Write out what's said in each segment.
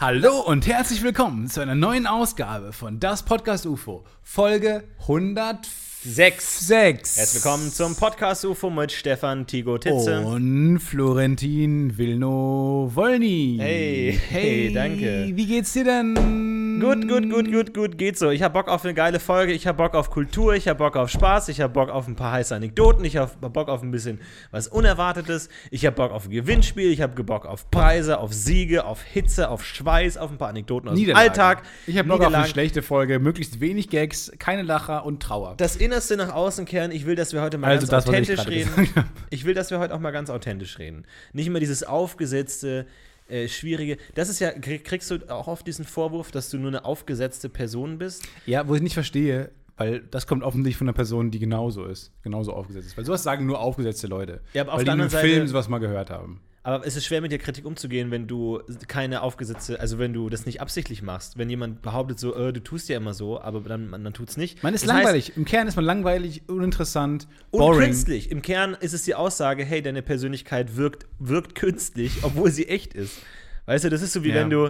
Hallo und herzlich willkommen zu einer neuen Ausgabe von Das Podcast UFO, Folge 106. Herzlich willkommen zum Podcast UFO mit Stefan Tigo Titze. Und Florentin Vilno Wolny. Hey, hey, danke. Wie geht's dir denn? Gut, gut, gut, gut, gut, geht so. Ich habe Bock auf eine geile Folge, ich habe Bock auf Kultur, ich habe Bock auf Spaß, ich habe Bock auf ein paar heiße Anekdoten, ich habe Bock auf ein bisschen was Unerwartetes, ich habe Bock auf ein Gewinnspiel, ich habe Bock auf Preise, auf Siege, auf Hitze, auf Schweiß, auf ein paar Anekdoten aus dem. Alltag. Ich habe Bock auf eine schlechte Folge, möglichst wenig Gags, keine Lacher und Trauer. Das Innerste nach außen kehren. Ich will, dass wir heute mal Also ganz das, ich authentisch gerade reden. Ich will, dass wir heute auch mal ganz authentisch reden. Nicht immer dieses aufgesetzte, äh, schwierige. Das ist ja, krieg- kriegst du auch oft diesen Vorwurf, dass du nur eine aufgesetzte Person bist? Ja, wo ich nicht verstehe, weil das kommt offensichtlich von einer Person, die genauso ist, genauso aufgesetzt ist. Weil sowas sagen nur aufgesetzte Leute. Ja, aber auf weil der anderen Seite- Film sowas mal gehört haben. Aber es ist schwer, mit der Kritik umzugehen, wenn du keine aufgesetzte, also wenn du das nicht absichtlich machst. Wenn jemand behauptet so, äh, du tust ja immer so, aber dann, dann tut's nicht. Man ist Das heißt, langweilig. Im Kern ist man langweilig, uninteressant, Und boring. künstlich. Im Kern ist es die Aussage, hey, deine Persönlichkeit wirkt, wirkt künstlich, obwohl sie echt ist. Weißt du, das ist so wie Ja. wenn du,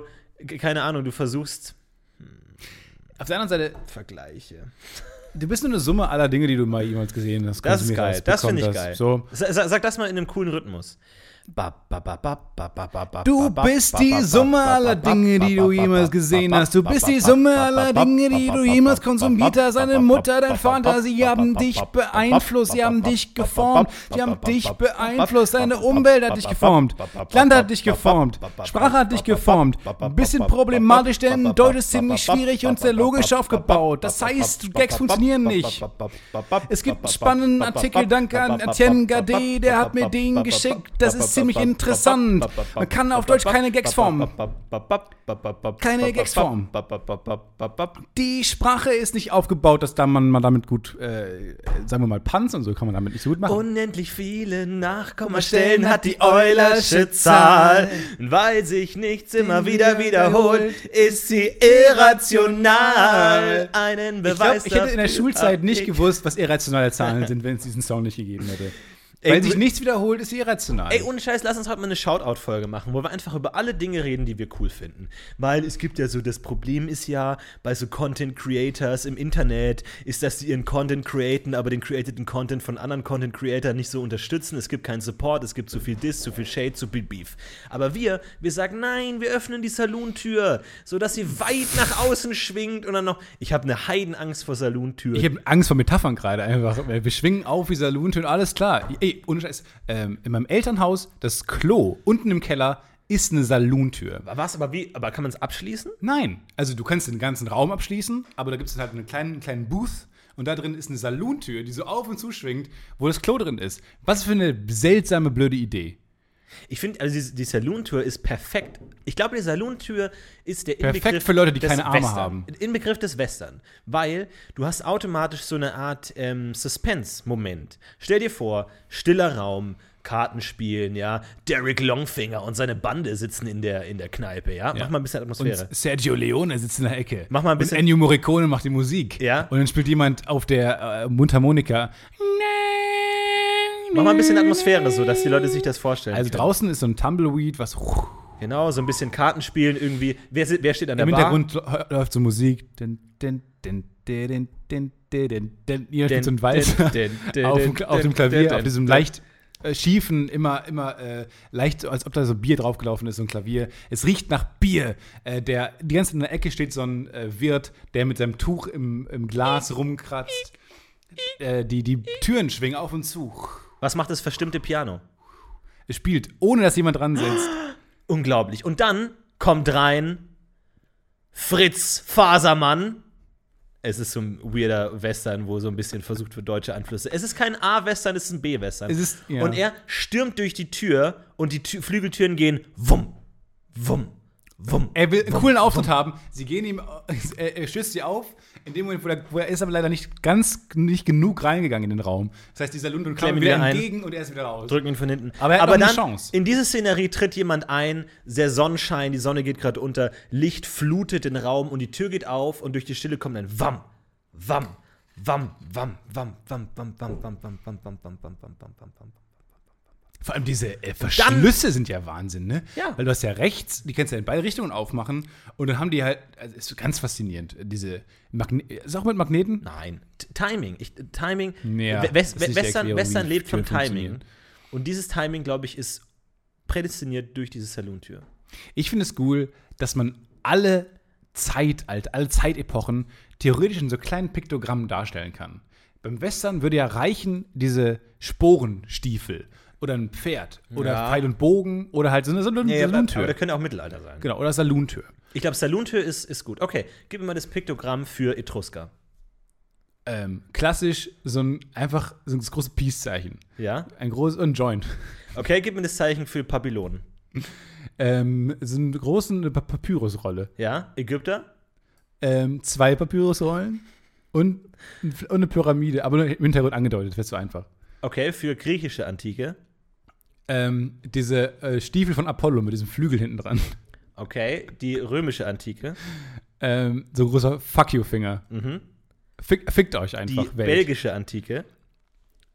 keine Ahnung, du versuchst Auf der anderen Seite, Vergleiche. du bist nur eine Summe aller Dinge, die du mal jemals gesehen hast. Das ist geil, das finde ich geil. So. Sa- sa- Sag das mal in einem coolen Rhythmus. Du bist die Summe aller Dinge, die du jemals gesehen hast. Du bist die Summe aller Dinge, die du jemals konsumiert hast. Deine Mutter, dein Vater, sie haben dich beeinflusst, sie haben dich geformt, sie haben dich beeinflusst. Deine Umwelt hat dich geformt, Land hat dich geformt, Sprache hat dich geformt. Ein bisschen problematisch, denn Deutsch ist ziemlich schwierig und sehr logisch aufgebaut. Das heißt, Gags funktionieren nicht. Es gibt einen spannenden Artikel, danke an Etienne Gade, der hat mir den geschickt. Das ist ziemlich interessant. Man kann auf Deutsch keine Gags formen. Keine Gags formen. Die Sprache ist nicht aufgebaut, dass da man, man damit gut, äh, sagen wir mal, Panz und so kann man damit nicht so gut machen. Unendlich viele Nachkommastellen hat die Eulersche Zahl. Und weil sich nichts immer wieder wiederholt, ist sie irrational. Einen ich Beweis glaube, ich hätte in der Schulzeit nicht ich. gewusst, was irrationale Zahlen sind, wenn es diesen Song nicht gegeben hätte. Ey, Weil sich nichts wiederholt, ist sie irrational. Ey, ohne Scheiß, lass uns heute mal eine Shoutout-Folge machen, wo wir einfach über alle Dinge reden, die wir cool finden. Weil es gibt ja so, das Problem ist ja, bei so Content-Creators im Internet, ist, dass sie ihren Content createn, aber den createden Content von anderen Content-Creatern nicht so unterstützen. Es gibt keinen Support, es gibt zu viel Diss, zu viel Shade, zu viel Beef. Aber wir, wir sagen, nein, wir öffnen die Saloon-Tür, sodass sie weit nach außen schwingt und dann noch, ich habe eine Heidenangst vor Saloon-Tür. Ich habe Angst vor Metaphern gerade einfach. Wir schwingen auf wie Salontön, alles klar. Ey, ohne Scheiß. Ähm, in meinem Elternhaus, das Klo unten im Keller ist eine Salontür. Was, aber wie, aber kann man es abschließen? Nein. Also du kannst den ganzen Raum abschließen, aber da gibt es halt einen kleinen, kleinen Booth und da drin ist eine Salontür, die so auf und zu schwingt, wo das Klo drin ist. Was für eine seltsame, blöde Idee. Ich finde, also die, die Saloon-Tour ist perfekt. Ich glaube, die Saloon-Tür ist der Perfekt Inbegriff für Leute, die des keine Arme Western. haben. Inbegriff des Western. Weil du hast automatisch so eine Art ähm, Suspense-Moment. Stell dir vor, stiller Raum, Karten spielen, ja. Derek Longfinger und seine Bande sitzen in der, in der Kneipe, ja. Mach mal ein bisschen Und Atmosphäre. Sergio Leone sitzt in der Ecke. Mach mal ein bisschen- Und Ennio Morricone macht die Musik. Ja. Und dann spielt jemand auf der äh, Mundharmonika. Mach mal ein bisschen Atmosphäre so, dass die Leute sich das vorstellen. Also können. draußen ist so ein Tumbleweed, was. Genau, so ein bisschen Kartenspielen irgendwie. Wer, wer steht an der Im Bar? Im Hintergrund läuft so Musik. Hier steht so ein Wald auf, dem Klavier, auf diesem leicht äh, schiefen, immer, immer äh, leicht, als ob da so Bier draufgelaufen ist, so ein Klavier. Es riecht nach Bier. Äh, der, die ganze in der Ecke steht so ein äh, Wirt, der mit seinem Tuch im, im Glas rumkratzt. Äh, die, die Türen schwingen auf und zu. Was macht das verstimmte Piano? Es spielt, ohne dass jemand dran sitzt. Unglaublich. Und dann kommt rein Fritz Fasermann. Es ist so ein weirder Western, wo so ein bisschen versucht wird, deutsche Einflüsse. Es ist kein A-Western, es ist ein B-Western. Ja. Und er stürmt durch die Tür und die Tür, Flügeltüren gehen wumm, wumm, wumm. Er will einen coolen Auftritt haben. Sie gehen ihm, er, er stößt sie auf. In dem Moment, wo er, wo er ist aber leider nicht ganz nicht genug reingegangen in den Raum. Das heißt, dieser Lund und Klemmen kommen wieder ein. entgegen und er ist wieder raus. Drücken ihn von hinten. Aber er hat eine dann, Chance. in diese Szenerie tritt jemand ein, sehr Sonnenschein, die Sonne geht gerade unter, Licht flutet den Raum und die Tür geht auf und durch die Stille kommt ein Wam, Wam, Wam, Wam, Wam, Wam, Wam, Wam, Wam, Wam, Wam, Wam, Wam, Wam, Wam, Wam, Wam, Wam, Wam. Vor allem diese äh, Verschlüsse sind ja Wahnsinn, ne? Ja. Weil du hast ja rechts, die kannst du ja in beide Richtungen aufmachen und dann haben die halt, also ist ganz faszinierend, diese Magne ist auch mit Magneten? Nein, T Timing. Ich, Timing. Ja, We- West, die Western, Western lebt vom Timing. Und dieses Timing, glaube ich, ist prädestiniert durch diese Salontür. Ich finde es cool, dass man alle Zeitalter, alle Zeitepochen theoretisch in so kleinen Piktogrammen darstellen kann. Beim Western würde ja reichen diese Sporenstiefel oder ein Pferd oder Ja. Pfeil und Bogen oder halt so eine Saloon Ja, Saloontür. das könnte auch Mittelalter sein. genau, oder Saloontür. Ich glaube, Salontür ist, ist gut. Okay, gib mir mal das Piktogramm für Etrusker. Ähm, klassisch so ein einfach so ein großes Peace-Zeichen. Ja? Ein großes und ein Joint. Okay, gib mir das Zeichen für Babylon. Ähm, so eine große Papyrusrolle. Ja? Ägypter? Ähm, zwei Papyrusrollen und, und eine Pyramide, aber nur im Hintergrund angedeutet, wäre zu einfach. Okay, für griechische Antike. Ähm, diese äh, Stiefel von Apollo mit diesem Flügel hinten dran. Okay, die römische Antike. Ähm, so ein großer Fuck you-Finger. Mhm. Fick, fickt euch Die einfach, Welt. belgische Antike.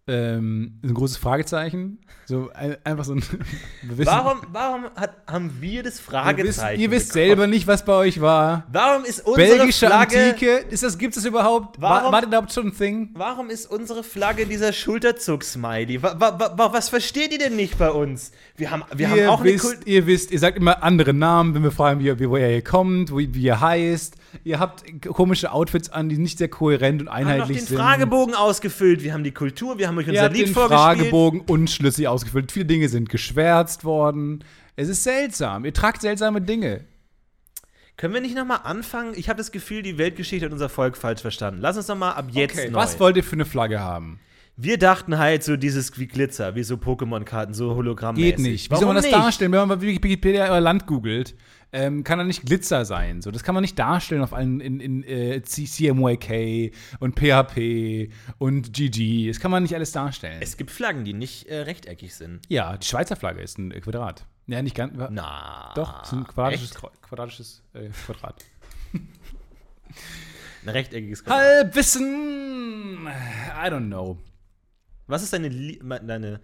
Ähm, ein großes Fragezeichen. So ein, einfach so ein. Wissen, Warum, warum hat, haben wir das ihr wisst, Fragezeichen? ihr wisst selber nicht, was bei euch war. Warum ist unsere Belgische Flagge. Antike, ist das, gibt es das überhaupt? War, Warum- war das überhaupt schon ein Thing? Warum ist unsere Flagge dieser Schulterzug-Smiley? Wa, wa, wa, was versteht ihr denn nicht bei uns? Wir haben, wir haben ihr, auch eine wisst, Kult. ihr wisst, ihr sagt immer andere Namen, wenn wir fragen, wie, wie woher ihr kommt, wie, wie ihr heißt. Ihr habt komische Outfits an, die nicht sehr kohärent und Wir haben noch einheitlich den sind. Fragebogen ausgefüllt. Wir haben die Kultur. Wir haben euch Ihr unser Lied den vorgespielt. Fragebogen unschlüssig ausgefüllt. Viele Dinge sind geschwärzt worden. Es ist seltsam. Ihr tragt seltsame Dinge. Können wir nicht nochmal anfangen? Ich habe das Gefühl, die Weltgeschichte hat unser Volk falsch verstanden. Lass uns nochmal ab jetzt neu. Was wollt ihr für eine Flagge haben? wir dachten halt so dieses wie Glitzer, wie so Pokémon-Karten, so Hologrammmäßig. Geht nicht. Wie Warum soll man das nicht? darstellen, wenn man bei Wikipedia euer Land googelt? Ähm, kann da nicht Glitzer sein. So, das kann man nicht darstellen auf allen in, in äh, CMYK und PHP und GG. Das kann man nicht alles darstellen. Es gibt Flaggen, die nicht äh, rechteckig sind. ja, die Schweizer Flagge ist ein äh, Quadrat. Ja, nicht ganz. Na. Doch, ist ein quadratisches, Echt? Quadratisches äh, Quadrat. Ein rechteckiges Quadrat. Halbwissen! I don't know. Was ist deine, deine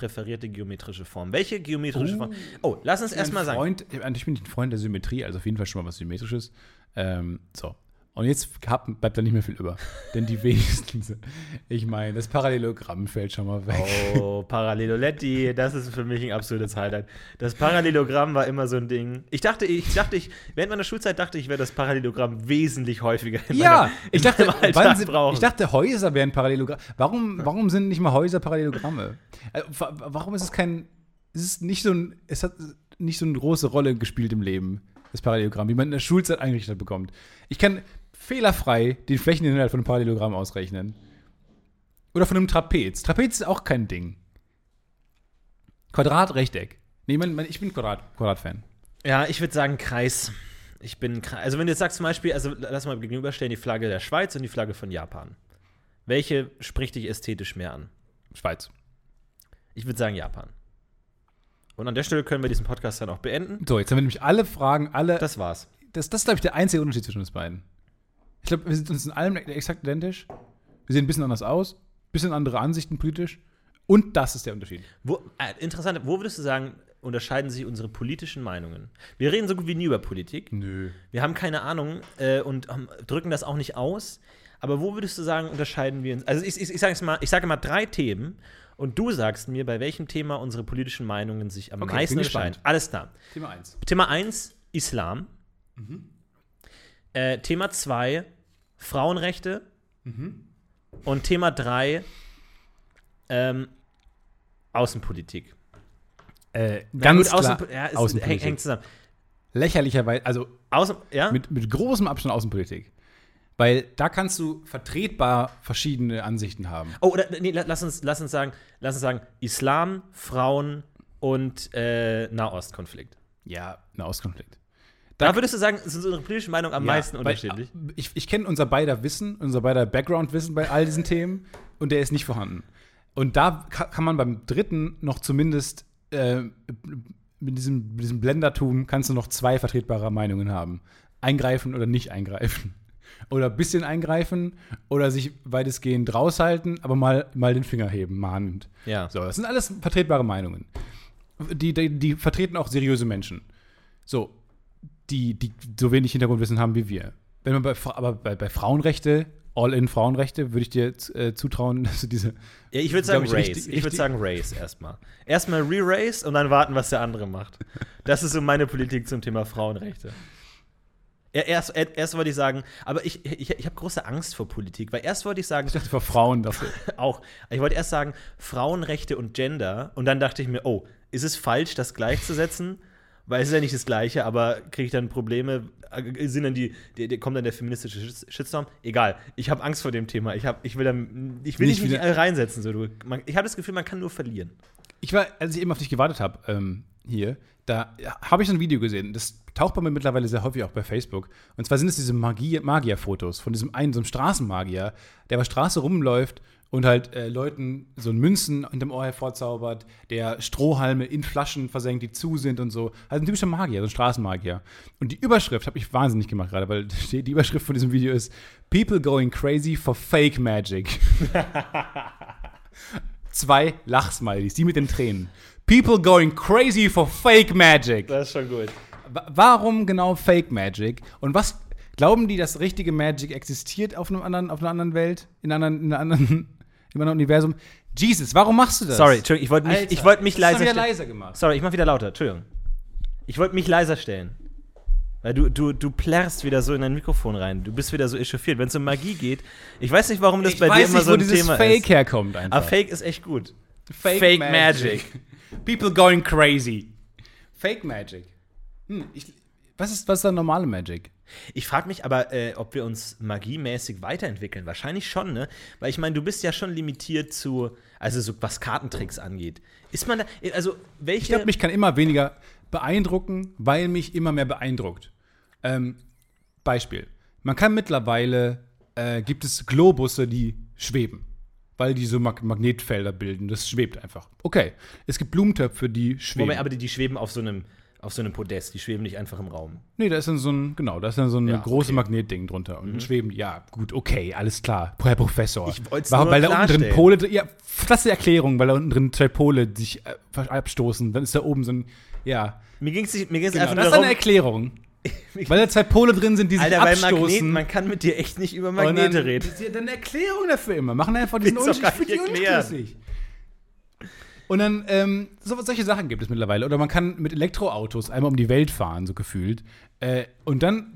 präferierte geometrische Form? Welche geometrische Oh. Form? Oh, lass uns erstmal sagen. Freund, ich bin nicht ein Freund der Symmetrie, also auf jeden Fall schon mal was Symmetrisches. Ähm, so. Und jetzt hab, bleibt da nicht mehr viel über. Denn die wenigsten sind. Ich meine, das Parallelogramm fällt schon mal weg. Oh, Paralleloletti, das ist für mich ein absolutes Highlight. Das Parallelogramm war immer so ein Ding. Ich dachte, ich dachte, ich, während meiner Schulzeit dachte ich, wäre das Parallelogramm wesentlich häufiger Ja, meinem, ich dachte, wann sind, brauchen. ich dachte, Häuser wären Parallelogramm. Warum, warum sind nicht mal Häuser Parallelogramme? Wa- warum ist es kein. Es ist nicht so ein. Es hat nicht so eine große Rolle gespielt im Leben, das Parallelogramm, wie man in der Schulzeit eingerichtet bekommt. Ich kann fehlerfrei den Flächeninhalt von einem Parallelogramm ausrechnen. Oder von einem Trapez. Trapez ist auch kein Ding. Quadrat, Rechteck. Nee, man, man, ich bin Quadrat, Quadrat-Fan. Ja, ich würde sagen Kreis. Ich bin Kreis. Also wenn du jetzt sagst zum Beispiel, also lass mal gegenüberstellen die Flagge der Schweiz und die Flagge von Japan. Welche spricht dich ästhetisch mehr an? Schweiz. Ich würde sagen Japan. Und an der Stelle können wir diesen Podcast dann auch beenden. So, jetzt haben wir nämlich alle Fragen, alle. Das war's. Das, das ist, glaube ich, der einzige Unterschied zwischen uns beiden. Ich glaube, wir sind uns in allem exakt identisch. Wir sehen ein bisschen anders aus, bisschen andere Ansichten politisch. Und das ist der Unterschied. Wo, äh, interessant, wo würdest du sagen, unterscheiden sich unsere politischen Meinungen? Wir reden so gut wie nie über Politik. Nö. Wir haben keine Ahnung äh, und ähm, drücken das auch nicht aus. Aber wo würdest du sagen, unterscheiden wir uns? Also ich, ich, ich sage mal, ich sage mal drei Themen und du sagst mir, bei welchem Thema unsere politischen Meinungen sich am Okay, meisten unterscheiden. Alles klar. Thema 1. Thema 1, Islam. Äh, Thema 2, Frauenrechte. Und Thema 3, ähm, Außenpolitik. Äh, ganz gut, klar, Außenpo- ja, Außenpolitik. hängt, zusammen. Lächerlicherweise, also Außen, ja? mit, mit großem Abstand Außenpolitik. Weil da kannst du vertretbar verschiedene Ansichten haben. Oh, oder, nee, la- lass uns, lass uns sagen, lass uns sagen, Islam, Frauen und äh, Nahostkonflikt. Ja, ein Auskonflikt. Da würdest du sagen, sind unsere politischen Meinungen am Ja, meisten weil, unterschiedlich? äh, Ich, ich kenne unser beider Wissen, unser beider Background-Wissen bei all diesen Themen und der ist nicht vorhanden. Und da ka kann man beim dritten noch zumindest äh, mit, diesem, mit diesem Blendertum kannst du noch zwei vertretbare Meinungen haben. Eingreifen oder nicht eingreifen. Oder ein bisschen eingreifen oder sich weitestgehend raushalten, aber mal, mal den Finger heben, mahnend. Ja. So, das sind alles vertretbare Meinungen. Die, die, die vertreten auch seriöse Menschen. So, die, die so wenig Hintergrundwissen haben wie wir. Wenn man bei, aber bei, bei Frauenrechte, All-in-Frauenrechte, würde ich dir äh, zutrauen, dass du diese. Ja, ich würde sagen ich, Race. richtig- ich würde richtig- sagen Race erstmal. Erstmal Re-Race und dann warten, was der andere macht. Das ist so meine Politik zum Thema Frauenrechte. Erst, er- erst wollte ich sagen, aber ich, ich, ich habe große Angst vor Politik, weil erst wollte ich sagen, Ich dachte, vor Frauen dafür. auch, ich wollte erst sagen, Frauenrechte und Gender und dann dachte ich mir, oh, ist es falsch, das gleichzusetzen? Weil es ist ja nicht das Gleiche, aber kriege ich dann Probleme? Sind dann die, die, die, kommt dann der feministische Shits- Shitstorm? Egal, ich habe Angst vor dem Thema. Ich, hab, ich will, dann, ich will Nicht nicht, nicht wieder- reinsetzen. So. Du, man, ich habe das Gefühl, man kann nur verlieren. Ich war, als ich eben auf dich gewartet habe, ähm, hier, da habe ich so ein Video gesehen. Das taucht bei mir mittlerweile sehr häufig auch bei Facebook. Und zwar sind es diese Magie Magier-Fotos von diesem einen, so einem Straßenmagier, der über Straße rumläuft und halt äh, Leuten so ein Münzen hinterm Ohr hervorzaubert, der Strohhalme in Flaschen versenkt, die zu sind und so. Also ein typischer Magier, so ein Straßenmagier. Und die Überschrift habe ich wahnsinnig gemacht gerade, weil die die Überschrift von diesem Video ist People going crazy for fake magic. Zwei Lachsmilies, die mit den Tränen. People going crazy for fake magic. Das ist schon gut. Wa- Warum genau Fake Magic? Und was glauben die, dass richtige Magic existiert auf einem anderen, auf einer anderen Welt, in, anderen, in einer anderen, in einem anderen Universum? Jesus, warum machst du das? Sorry, Entschuldigung, ich wollte mich, Alter, ich wollte mich leiser wieder leiser gemacht. Sorry, ich mach wieder lauter, Entschuldigung. Ich wollte mich leiser stellen. Weil du, du, du plärrst wieder so in dein Mikrofon rein. Du bist wieder so echauffiert. Wenn es um Magie geht, ich weiß nicht, warum das Ich bei dir weiß immer nicht, so wo ein dieses Thema Fake ist. herkommt einfach. Aber Fake ist echt gut. Fake, Magic. People going crazy. Fake Magic. Hm, ich, was, ist, was ist da normale Magic? Ich frage mich aber, äh, ob wir uns magiemäßig weiterentwickeln. Wahrscheinlich schon, ne? Weil ich meine, du bist ja schon limitiert zu, also so was Kartentricks angeht. Ist man da, also welche. Ich glaube, mich kann immer weniger beeindrucken, weil mich immer mehr beeindruckt. Ähm, Beispiel. Man kann mittlerweile, äh, gibt es Globusse, die schweben, weil die so Mag Magnetfelder bilden. Das schwebt einfach. Okay. Es gibt Blumentöpfe, die schweben. Moment, aber die, die schweben auf so einem, auf so einem Podest, die schweben nicht einfach im Raum. nee, da ist dann so ein, genau, da ist dann so ein Ja, großes okay. Mhm. Magnetding drunter. Und dann schweben ja, gut, okay, alles klar. Herr Professor. Ich wollt's Warum- nur Weil da unten drin. Pole, ja, das ist die Erklärung, weil da unten drin zwei Pole sich äh, abstoßen. Dann ist da oben so ein, ja. Mir ging es mir ging's Genau, einfach das ist nur eine darum, Erklärung. Weil da zwei Pole drin sind, die sich Alter, bei Magneten, abstoßen. man kann mit dir echt nicht über Magnete dann, reden. Das ist ja dann eine Erklärung dafür immer. Machen einfach diesen Unterschied für die unschlüssig. Und dann, ähm, so, solche Sachen gibt es mittlerweile. Oder man kann mit Elektroautos einmal um die Welt fahren, so gefühlt. Äh, und dann,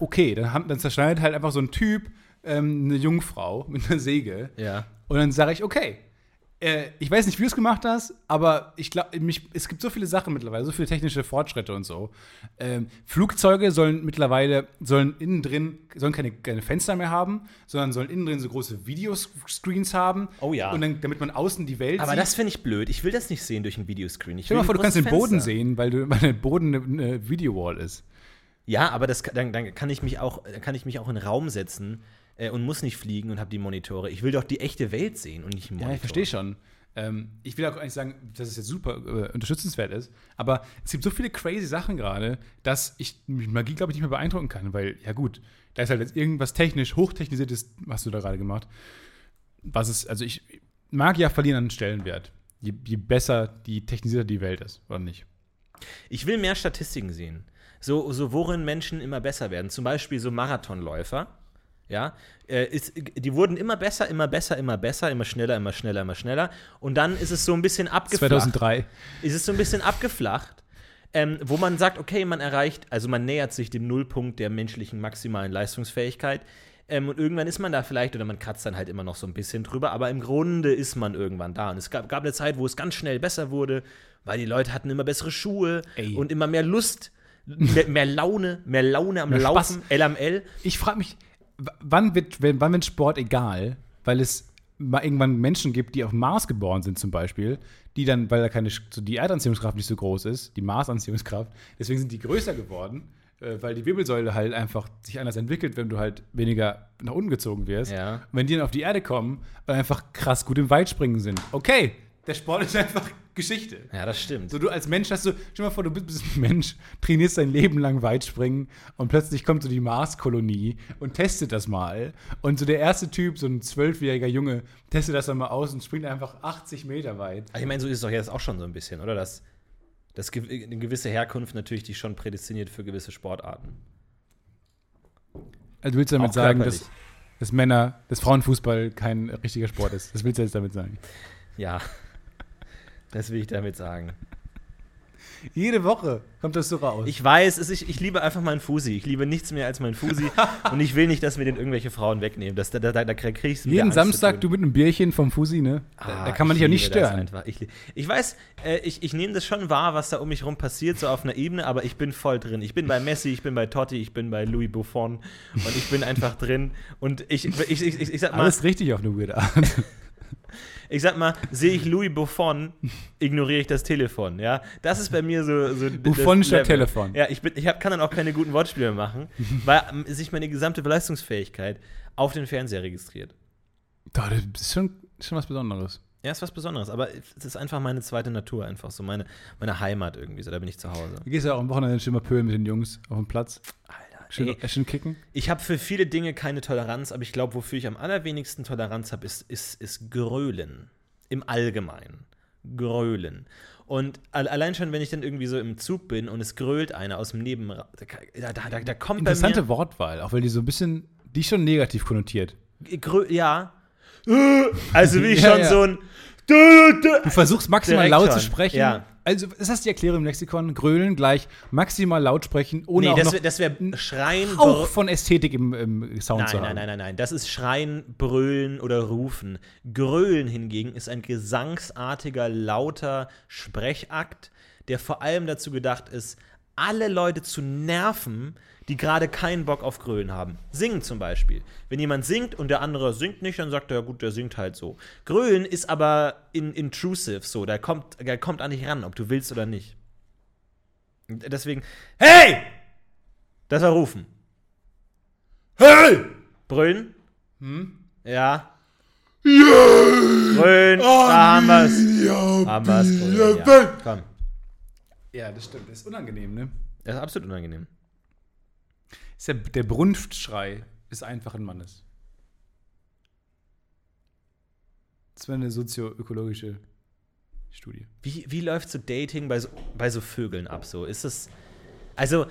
okay, dann, haben, dann zerschneidet halt einfach so ein Typ ähm, eine Jungfrau mit einer Säge. Ja. Und dann sage ich, okay, äh, ich weiß nicht, wie du es gemacht hast, aber ich glaube, es gibt so viele Sachen mittlerweile, so viele technische Fortschritte und so. Ähm, Flugzeuge sollen mittlerweile, sollen innen drin, sollen keine, keine Fenster mehr haben, sondern sollen innen drin so große Videoscreens haben. Oh ja. Und dann, damit man außen die Welt Aber sieht. das finde ich blöd. Ich will das nicht sehen durch ein Videoscreen. Ich Stell dir mal vor, du kannst den großes Boden Fenster. sehen, weil, du, weil der Boden eine, eine Videowall ist. Ja, aber das, dann, dann kann, ich mich auch, dann kann ich mich auch in einen Raum setzen äh, und muss nicht fliegen und habe die Monitore. Ich will doch die echte Welt sehen und nicht einen Ja, ich verstehe schon. Ähm, ich will auch eigentlich sagen, dass es jetzt super äh, unterstützenswert ist, aber es gibt so viele crazy Sachen gerade, dass ich mich Magie, glaube ich, nicht mehr beeindrucken kann, weil, ja gut, da ist halt jetzt irgendwas technisch, hochtechnisiertes, hast du da gerade gemacht. Was ist, also ich, Magier verlieren an Stellenwert, je, je besser die technisierter die Welt ist, oder nicht? Ich will mehr Statistiken sehen. So, so worin Menschen immer besser werden. Zum Beispiel so Marathonläufer. Ja, äh, ist, die wurden immer besser, immer besser, immer besser, immer schneller, immer schneller, immer schneller. Und dann ist es so ein bisschen abgeflacht. 2003. ist es so ein bisschen abgeflacht, ähm, wo man sagt, okay, man erreicht, also man nähert sich dem Nullpunkt der menschlichen maximalen Leistungsfähigkeit. Ähm, und irgendwann ist man da vielleicht, oder man kratzt dann halt immer noch so ein bisschen drüber, aber im Grunde ist man irgendwann da. Und es gab, gab eine Zeit, wo es ganz schnell besser wurde, weil die Leute hatten immer bessere Schuhe Ey. und immer mehr Lust, mehr, mehr Laune, mehr Laune am Mehr Laufen, Spaß. LML. Ich frage mich, wann wird, wenn- wann wird Sport egal? Weil es mal irgendwann Menschen gibt, die auf Mars geboren sind zum Beispiel, die dann, weil da keine, die Erdanziehungskraft nicht so groß ist, die Marsanziehungskraft, deswegen sind die größer geworden, äh, weil die Wirbelsäule halt einfach sich anders entwickelt, wenn du halt weniger nach unten gezogen wirst. Ja. Und wenn die dann auf die Erde kommen und einfach krass gut im Weitspringen sind, okay, Der Sport ist einfach Geschichte. Ja, das stimmt. So, du als Mensch hast du, stell dir mal vor, du bist, bist ein Mensch, trainierst dein Leben lang Weitspringen und plötzlich kommt so die Marskolonie und testet das mal. Und so der erste Typ, so ein zwölfjähriger Junge, testet das dann mal aus und springt einfach 80 Meter weit. Ich meine, so ist es doch jetzt auch schon so ein bisschen, oder? Dass, dass eine gewisse Herkunft natürlich dich schon prädestiniert für gewisse Sportarten. Also willst du damit Auch sagen, dass, dass Männer, dass Frauenfußball kein richtiger Sport ist? Das willst du jetzt damit sagen? Ja. Das will ich damit sagen. Jede Woche kommt das so raus. Ich weiß, es, ich, ich liebe einfach meinen Fusi. Ich liebe nichts mehr als meinen Fusi. und ich will nicht, dass mir den irgendwelche Frauen wegnehmen. Das, da, da, da krieg ich's mit Jeden Samstag du mit einem Bierchen vom Fusi, ne? Da, Ah, da kann man dich ja nicht stören. Ich, ich weiß, äh, ich, ich nehme das schon wahr, was da um mich rum passiert, so auf einer Ebene, aber ich bin voll drin. Ich bin bei Messi, ich bin bei Totti, ich bin bei Louis Buffon und ich bin einfach drin. Und ich, ich, ich, ich, ich sag mal, Alles richtig auf eine weirde Art. Ich sag mal, sehe ich Louis Buffon, ignoriere ich das Telefon, ja. Das ist bei mir so. so Buffon statt. Telefon. Ja, ich, bin, ich hab, kann dann auch keine guten Wortspiele machen, weil ähm, sich meine gesamte Leistungsfähigkeit auf den Fernseher registriert. Das ist schon, schon was Besonderes. Ja, ist was Besonderes, aber es ist einfach meine zweite Natur, einfach so meine, meine Heimat irgendwie, so da bin ich zu Hause. Du gehst ja auch am Wochenende schon mal pölen mit den Jungs auf dem Platz. Alter, Schön, ey, schön kicken. ich habe für viele Dinge keine Toleranz, aber ich glaube, wofür ich am allerwenigsten Toleranz habe, ist, ist, ist Grölen. Im Allgemeinen. Grölen. Und al- allein schon, wenn ich dann irgendwie so im Zug bin und es grölt einer aus dem Nebenraum, da, da, da, da kommt Interessante bei Wortwahl, auch weil die so ein bisschen, die ist schon negativ konnotiert. mir, Grö ja. Also wie Ja, schon ja. so ein Du versuchst maximal Direkt laut schon, zu sprechen. ja. Also, ist das die Erklärung im Lexikon? Grölen gleich maximal laut sprechen, ohne Nee, auch das noch wäre das wär Schreien, Hauch Brü- von Ästhetik im, im Sound Nein, zu haben. nein, nein, nein, nein. Das ist Schreien, Brüllen oder Rufen. Grölen hingegen ist ein gesangsartiger, lauter Sprechakt, der vor allem dazu gedacht ist, alle Leute zu nerven, die gerade keinen Bock auf Grölen haben. Singen zum Beispiel. Wenn jemand singt und der andere singt nicht, dann sagt er, ja gut, der singt halt so. Grölen ist aber in, intrusive so, da kommt, da kommt an dich ran, ob du willst oder nicht. Deswegen, hey! Das war Rufen. Hey! Brüllen? Hm? Ja. Brüllen, da haben wir's. Haben wir's, Brüllen, ja. Komm. Ja, das stimmt. Das ist unangenehm, ne? Das ist absolut unangenehm. Der, der Brunftschrei des einfachen Mannes. Das wäre eine sozioökologische Studie. Wie, wie läuft so Dating bei so, bei so Vögeln ab? So ist es. Also.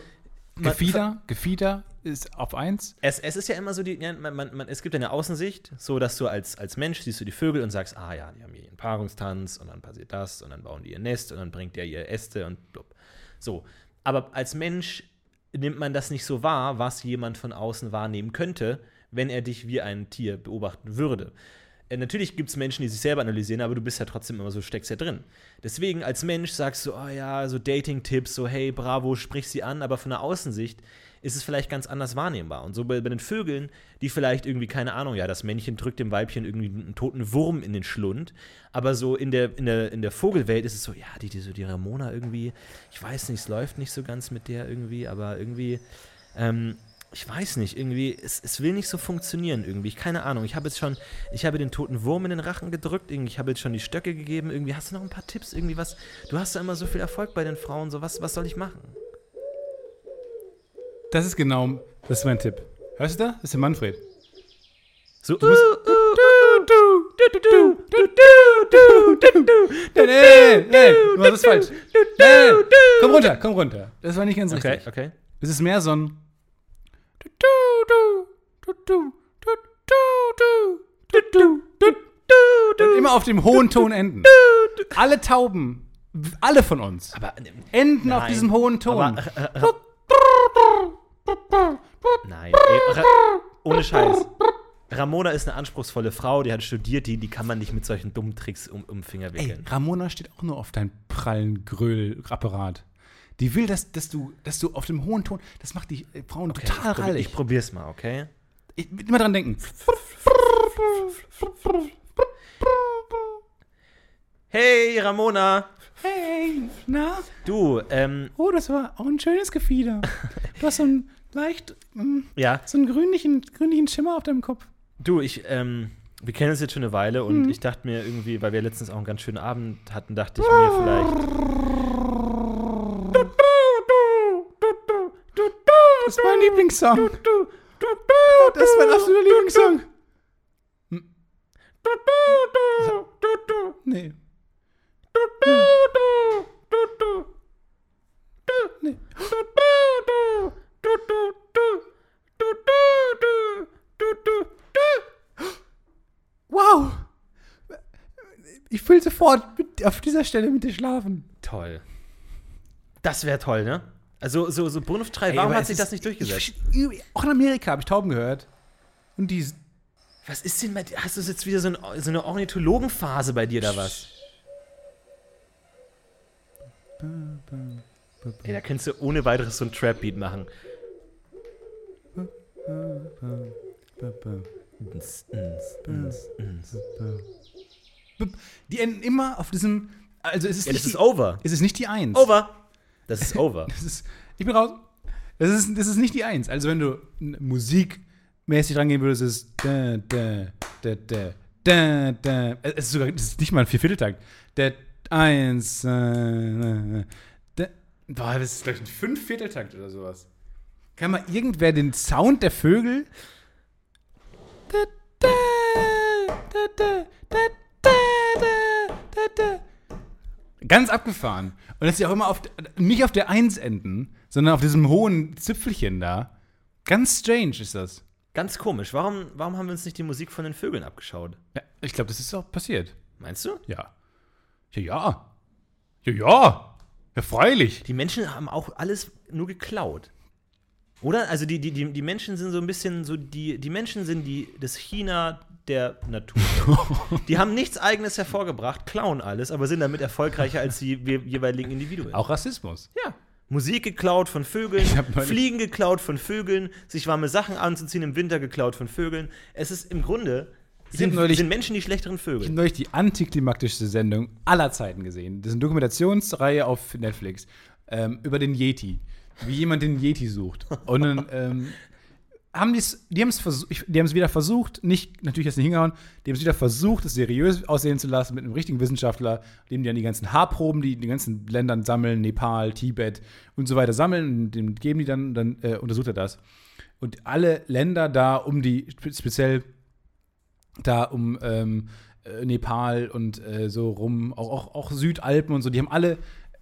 man- Gefieder, Gefieder ist auf eins. Es, es ist ja immer so, die, man, man, man, es gibt eine Außensicht, so dass du als, als Mensch siehst du die Vögel und sagst, ah ja, die haben hier ihren Paarungstanz und dann passiert das und dann bauen die ihr Nest und dann bringt der ihr Äste und blub. So. Aber als Mensch nimmt man das nicht so wahr, was jemand von außen wahrnehmen könnte, wenn er dich wie ein Tier beobachten würde. Äh, Natürlich gibt es Menschen, die sich selber analysieren, aber du bist ja trotzdem immer so, steckst ja drin. Deswegen als Mensch sagst du, oh ja, so Dating-Tipps, so hey, bravo, sprich sie an, aber von der Außensicht ist es vielleicht ganz anders wahrnehmbar. Und so bei, bei den Vögeln, die vielleicht irgendwie, keine Ahnung, ja, das Männchen drückt dem Weibchen irgendwie einen toten Wurm in den Schlund, aber so in der, in der, in der Vogelwelt ist es so, ja, die, die, so die Ramona irgendwie, ich weiß nicht, es läuft nicht so ganz mit der irgendwie, aber irgendwie, ähm, ich weiß nicht, irgendwie, es, es will nicht so funktionieren irgendwie. Ich, keine Ahnung. Ich habe jetzt schon, ich habe den toten Wurm in den Rachen gedrückt, irgendwie, ich habe jetzt schon die Stöcke gegeben, irgendwie. Hast du noch ein paar Tipps, irgendwie was? Du hast ja immer so viel Erfolg bei den Frauen, so was, was soll ich machen? Das ist genau, das ist mein Tipp. Hörst du da? Das ist der Manfred. So, Du musst. Nee, nee, du machst das falsch. Nee, komm runter, komm runter. Das war nicht ganz okay, richtig. okay. Es ist mehr so ein. Und immer auf dem hohen Ton enden. Alle Tauben, alle von uns, Aber, enden auf Nein. diesem hohen Ton. aber, äh, äh, nein, ey, Ra ohne Scheiß. Ramona ist eine anspruchsvolle Frau, die hat studiert, die, die kann man nicht mit solchen dummen Tricks um, um den Finger Ey, wickeln. Ramona steht auch nur auf deinem prallen Gröllapparat. Die will, dass, dass, du, dass du auf dem hohen Ton, das macht die äh, Frauen Okay, total ich, probier, rallig. ich probier's mal, okay? Ich, immer dran denken. Hey, Ramona! Hey, na? Du, ähm, Oh, das war auch ein schönes Gefieder. Du hast so einen leicht, mm, ja, so einen grünlichen, grünlichen Schimmer auf deinem Kopf. du, ich, ähm, Wir kennen uns jetzt schon eine Weile Hm. und ich dachte mir irgendwie, weil wir letztens auch einen ganz schönen Abend hatten, dachte ich mir vielleicht. Das ist mein Lieblingssong. Das ist mein absoluter Lieblingssong. Hm. Nee. Nee. Wow. Ich will sofort mit, auf dieser Stelle mit dir schlafen. Toll. Das wäre toll, ne? Also, so, so Bonus 3, Ey, warum hat sich das nicht durchgesetzt? Ich, auch in Amerika habe ich Tauben gehört. Und die. Was ist denn bei dir? Hast du jetzt wieder so, ein, so eine Ornithologenphase bei dir da was? Ey, da könntest du ohne weiteres so ein Trap-Beat machen. Die enden immer auf diesem. Also es ist, Ja, nicht, das ist die, over. es ist nicht die Eins. Over. Das ist over. Das ist, ich bin raus. Das ist, das ist nicht die Eins. Also wenn du musikmäßig rangehen würdest, ist es da, da, da, da, da, da. Es ist sogar, das ist nicht mal ein Viervierteltakt. Da, eins, äh, da. Boah, das ist, glaube ich, ein Fünf-Vierteltakt oder sowas. Kann mal irgendwer den Sound der Vögel. Ganz abgefahren. Und dass sie auch immer auf, nicht auf der Eins enden, sondern auf diesem hohen Zipfelchen da. Ganz strange ist das. Ganz komisch. Warum, warum haben wir uns nicht die Musik von den Vögeln abgeschaut? Ja, ich glaube, das ist auch passiert. Meinst du? Ja. Ja, ja. Ja, ja. Ja, freilich. Die Menschen haben auch alles nur geklaut. Oder? Also die, die, die, die Menschen sind so ein bisschen so, die, die Menschen sind die, das China der Natur. die haben nichts eigenes hervorgebracht, klauen alles, aber sind damit erfolgreicher als die je- jeweiligen Individuen. Auch Rassismus. Ja. Musik geklaut von Vögeln, Fliegen geklaut von Vögeln, sich warme Sachen anzuziehen im Winter geklaut von Vögeln. Es ist im Grunde, sind, neulich- sind Menschen die schlechteren Ich habe Vögel. neulich die antiklimaktischste Sendung aller Zeiten gesehen. Das ist eine Dokumentationsreihe auf Netflix ähm, über den Yeti. Wie jemand den Yeti sucht. Und dann ähm, haben die's, die es die haben es wieder versucht, nicht, natürlich jetzt nicht hingehauen, die haben es wieder versucht, es seriös aussehen zu lassen mit einem richtigen Wissenschaftler, dem die dann die ganzen Haarproben, die in den ganzen Ländern sammeln, Nepal, Tibet und so weiter sammeln, und dem geben die dann, dann äh, untersucht er das. Und alle Länder da um die, spe- speziell da um ähm, äh, Nepal und äh, so rum, auch, auch, auch Südalpen und so, die haben alle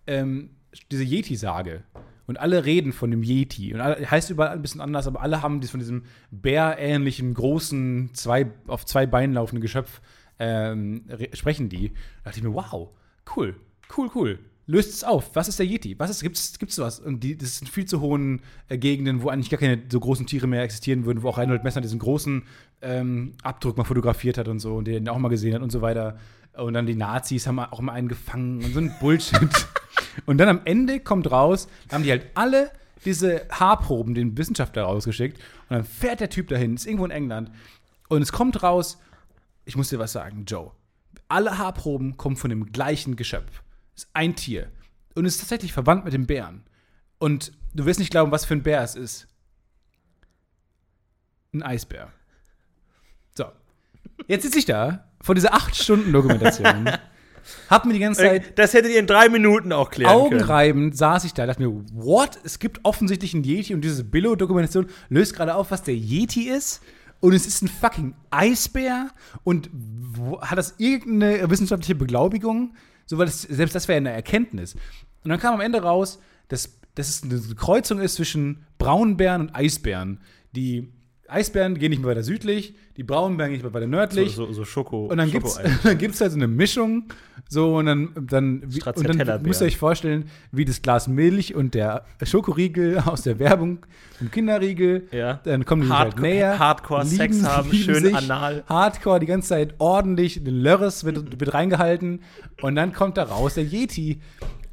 ähm, diese Yeti-Sage. Und alle reden von dem Yeti. Und alle, heißt überall ein bisschen anders, aber alle haben dies von diesem bärähnlichen, großen, zwei, auf zwei Beinen laufenden Geschöpf ähm, re- sprechen die. Da dachte ich mir, wow, cool, cool, cool. Löst es auf. Was ist der Yeti? Was ist, gibt's, gibt's sowas? Und die, das sind viel zu hohen äh, Gegenden, wo eigentlich gar keine so großen Tiere mehr existieren würden, wo auch Reinhold Messner diesen großen ähm, Abdruck mal fotografiert hat und so und den auch mal gesehen hat und so weiter. Und dann die Nazis haben auch mal einen gefangen und so ein Bullshit. und dann am Ende kommt raus, haben die halt alle diese Haarproben den Wissenschaftler rausgeschickt und dann fährt der Typ dahin, ist irgendwo in England und es kommt raus, ich muss dir was sagen, Joe. Alle Haarproben kommen von dem gleichen Geschöpf. Ist ein Tier. Und ist tatsächlich verwandt mit dem Bären. Und du wirst nicht glauben, was für ein Bär es ist. Ein Eisbär. So. Jetzt sitze ich da vor dieser 8-Stunden-Dokumentation. hab mir die ganze Zeit Das hättet ihr in drei Minuten auch klären können. augenreibend saß ich da, dachte mir, what? Es gibt offensichtlich einen Yeti und diese Billo-Dokumentation löst gerade auf, was der Yeti ist. Und es ist ein fucking Eisbär. Und hat das irgendeine wissenschaftliche Beglaubigung? So, weil das, selbst das wäre eine Erkenntnis. Und dann kam am Ende raus, dass, dass es eine Kreuzung ist zwischen Braunbären und Eisbären. Die Eisbären gehen nicht mehr weiter südlich, die Braunbären gehen nicht mehr weiter So, nördlich. so, so Schoko. Und dann dann gibt's halt so eine Mischung, so und dann, dann, wie, und dann müsst ihr euch vorstellen, wie das Glas Milch und der Schokoriegel aus der Werbung vom Kinderriegel, Ja. dann kommen die sich halt näher, Hardcore Sex lieben- haben, lieben schön sich, anal. Hardcore die ganze Zeit ordentlich, den Lörres wird, wird reingehalten und dann kommt da raus der Yeti.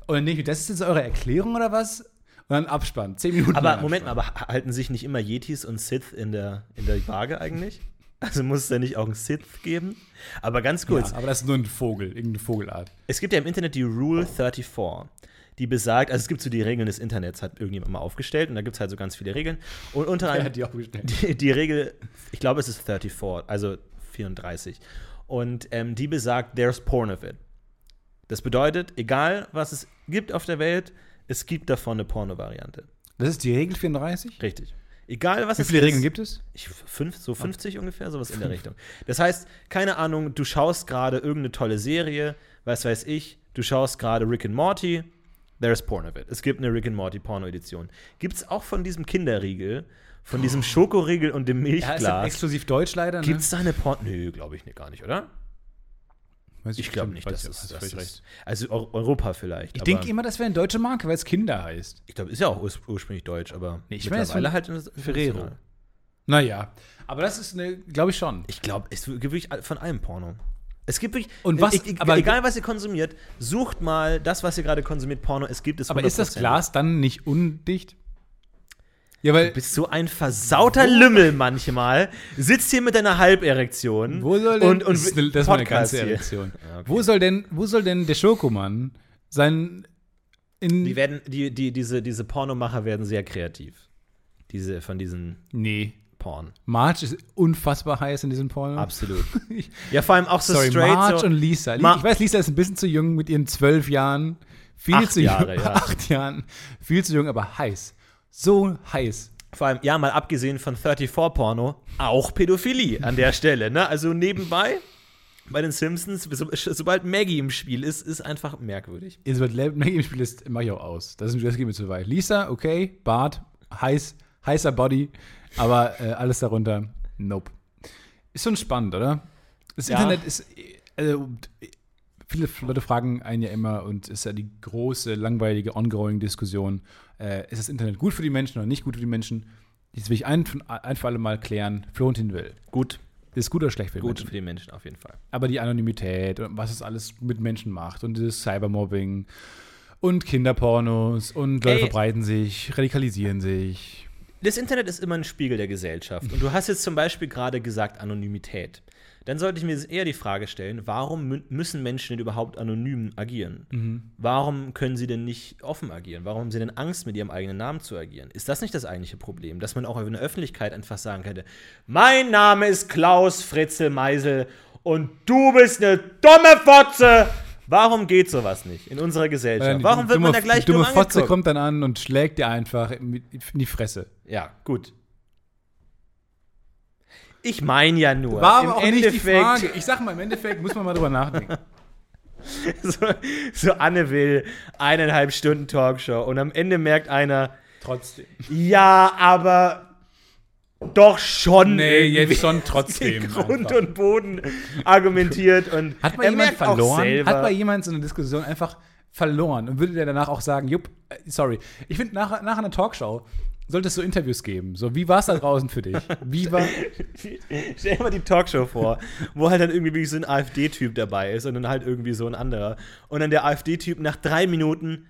Und ich, das ist jetzt eure Erklärung oder was? Und dann Abspann, zehn Minuten. Aber Moment mal, aber halten sich nicht immer Yetis und Sith in der, in der Waage eigentlich? Also muss es da nicht auch einen Sith geben? Aber ganz kurz, Ja, aber das ist nur ein Vogel, irgendeine Vogelart. es gibt ja im Internet die Rule 34, die besagt, also es gibt so die Regeln des Internets, hat irgendjemand mal aufgestellt und da gibt es halt so ganz viele Regeln. Und unter Wer anderem hat die aufgestellt? die, die Regel, ich glaube, es ist 34, also 34. Und ähm, die besagt, there's porn of it. Das bedeutet, egal was es gibt auf der Welt, es gibt davon eine Porno-Variante. Das ist die Regel 34? Richtig. Egal was Wie es viele ist. Regeln gibt es? Ich, fünf, so 50 ungefähr, sowas in der Richtung. Das heißt, keine Ahnung, du schaust gerade irgendeine tolle Serie, was weiß ich, du schaust gerade Rick and Morty, there's porn of it. Es gibt eine Rick and Morty Porno-Edition. Gibt es auch von diesem Kinderriegel, von diesem Schokoriegel und dem Ja, ist ja Milchglas, exklusiv Deutsch leider, ne? gibt es da eine Porno? Nö, glaube ich nicht, gar nicht, oder? Weiß Ich glaube stimmt, nicht, dass ich, das, das völlig ist. recht. Also Eu- Europa vielleicht. Ich denke immer, das wäre eine deutsche Marke, weil es Kinder heißt. Ich glaube, ist ja auch urs ursprünglich deutsch, aber Nee, ich meine, es mittlerweile von halt Ferrero. Naja, aber das ist eine, glaube ich schon. Ich glaube, es gibt wirklich von allem Porno. Es gibt wirklich, Und was- e- e- aber- egal was ihr konsumiert, sucht mal das, was ihr gerade konsumiert, Porno, es gibt es Aber ist das 100%. Glas dann nicht undicht? Ja, weil Du bist so ein versauter Lümmel manchmal, sitzt hier mit deiner Halberektion wo soll denn und, und das ist, eine- Podcast ganze hier. Erektion. Ja, okay. Wo soll denn wo soll denn der Schokomann sein in Die werden, die, die, diese, diese Pornomacher werden sehr kreativ. Diese, von diesen Nee, Porn. Marge ist unfassbar heiß in diesem Porno. Absolut. ja, vor allem auch so Sorry, straight. Marge so, und Lisa. Ma- ich weiß, Lisa ist ein bisschen zu jung mit ihren zwölf Jahren. Viel Acht zu Jahre, jung. ja. Acht Jahren. Viel zu jung, aber heiß. So heiß. Vor allem, ja, mal abgesehen von 34-Porno, auch Pädophilie an der Stelle, ne? Also nebenbei, bei den Simpsons, so, sobald Maggie im Spiel ist, ist einfach merkwürdig. Wird Maggie im Spiel ist, mache ich auch aus. Das, ist, das geht mir zu weit. Lisa, okay, Bart, heiß, heißer Body, aber äh, alles darunter, nope. Ist schon spannend, oder? Das Ja. Internet ist, äh, also, viele Leute fragen einen ja immer und ist ja die große, langweilige, ongoing Diskussion, äh, ist das Internet gut für die Menschen oder nicht gut für die Menschen? Jetzt will ich ein, ein für alle Mal klären, Florentin will. Gut, Ist gut oder schlecht für die gut Menschen? für die Menschen auf jeden Fall. aber die Anonymität und was es alles mit Menschen macht und dieses Cybermobbing und Kinderpornos und Leute Ey. verbreiten sich, radikalisieren sich. Das Internet ist immer ein Spiegel der Gesellschaft. Und du hast jetzt zum Beispiel gerade gesagt Anonymität. Dann sollte ich mir eher die Frage stellen, warum mü- müssen Menschen denn überhaupt anonym agieren? Warum können sie denn nicht offen agieren? Warum haben sie denn Angst, mit ihrem eigenen Namen zu agieren? Ist das nicht das eigentliche Problem? Dass man auch in der Öffentlichkeit einfach sagen könnte, mein Name ist Klaus Fritzel Meisel und du bist eine dumme Fotze. Warum geht sowas nicht in unserer Gesellschaft? Warum wird man dumme- da gleich die dumme dumm Fotze kommt dann an und schlägt dir einfach in in die Fresse. Ja, gut. Ich meine ja nur, War im aber auch nicht die Endeffekt, Frage. Ich sag mal, im Endeffekt muss man mal drüber nachdenken. so, so Anne will eineinhalb Stunden Talkshow und am Ende merkt einer, Trotzdem. ja, aber doch schon. Nee, jetzt schon trotzdem. Grund einfach. und Boden argumentiert und Hat mal jemand verloren? Hat mal jemand so eine Diskussion einfach verloren? Und würde der danach auch sagen, jupp, äh, sorry. Ich finde, nach, nach einer Talkshow sollte es so Interviews geben. So, wie war es da draußen für dich? Wie war. Stell dir mal die Talkshow vor, wo halt dann irgendwie wirklich so ein AfD-Typ dabei ist und dann halt irgendwie so ein anderer. Und dann der AfD-Typ nach drei Minuten.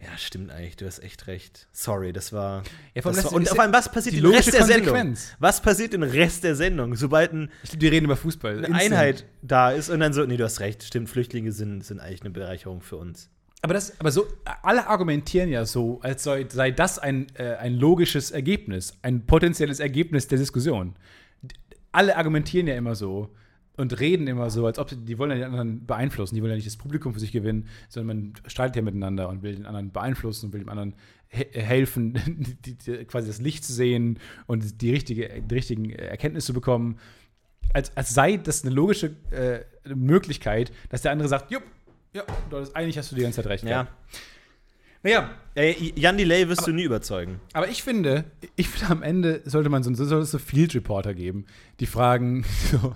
Ja, stimmt eigentlich, du hast echt recht. Sorry, das war. Ja, vor das war und ja allem, was passiert im Rest der Sendung? Was passiert im Rest der Sendung? Sobald ein, Ich glaube, die reden über Fußball. eine Instant. Einheit da ist und dann so, nee, du hast recht, stimmt, Flüchtlinge sind, sind eigentlich eine Bereicherung für uns. Aber, das, aber so, alle argumentieren ja so, als sei, sei das ein, äh, ein logisches Ergebnis, ein potenzielles Ergebnis der Diskussion. Alle argumentieren ja immer so und reden immer so, als ob die wollen ja die anderen beeinflussen, die wollen ja nicht das Publikum für sich gewinnen, sondern man streitet ja miteinander und will den anderen beeinflussen und will dem anderen he helfen, die, die, quasi das Licht zu sehen und die, richtige, die richtigen Erkenntnisse zu bekommen. Als, als sei das eine logische äh, Möglichkeit, dass der andere sagt, jupp, ja, du hast, eigentlich hast du die ganze Zeit recht. Ja. Naja, Ey, Jan Delay wirst du nie überzeugen. aber ich finde, ich finde, am Ende sollte man so, sollte es so Field Reporter geben, die fragen, so,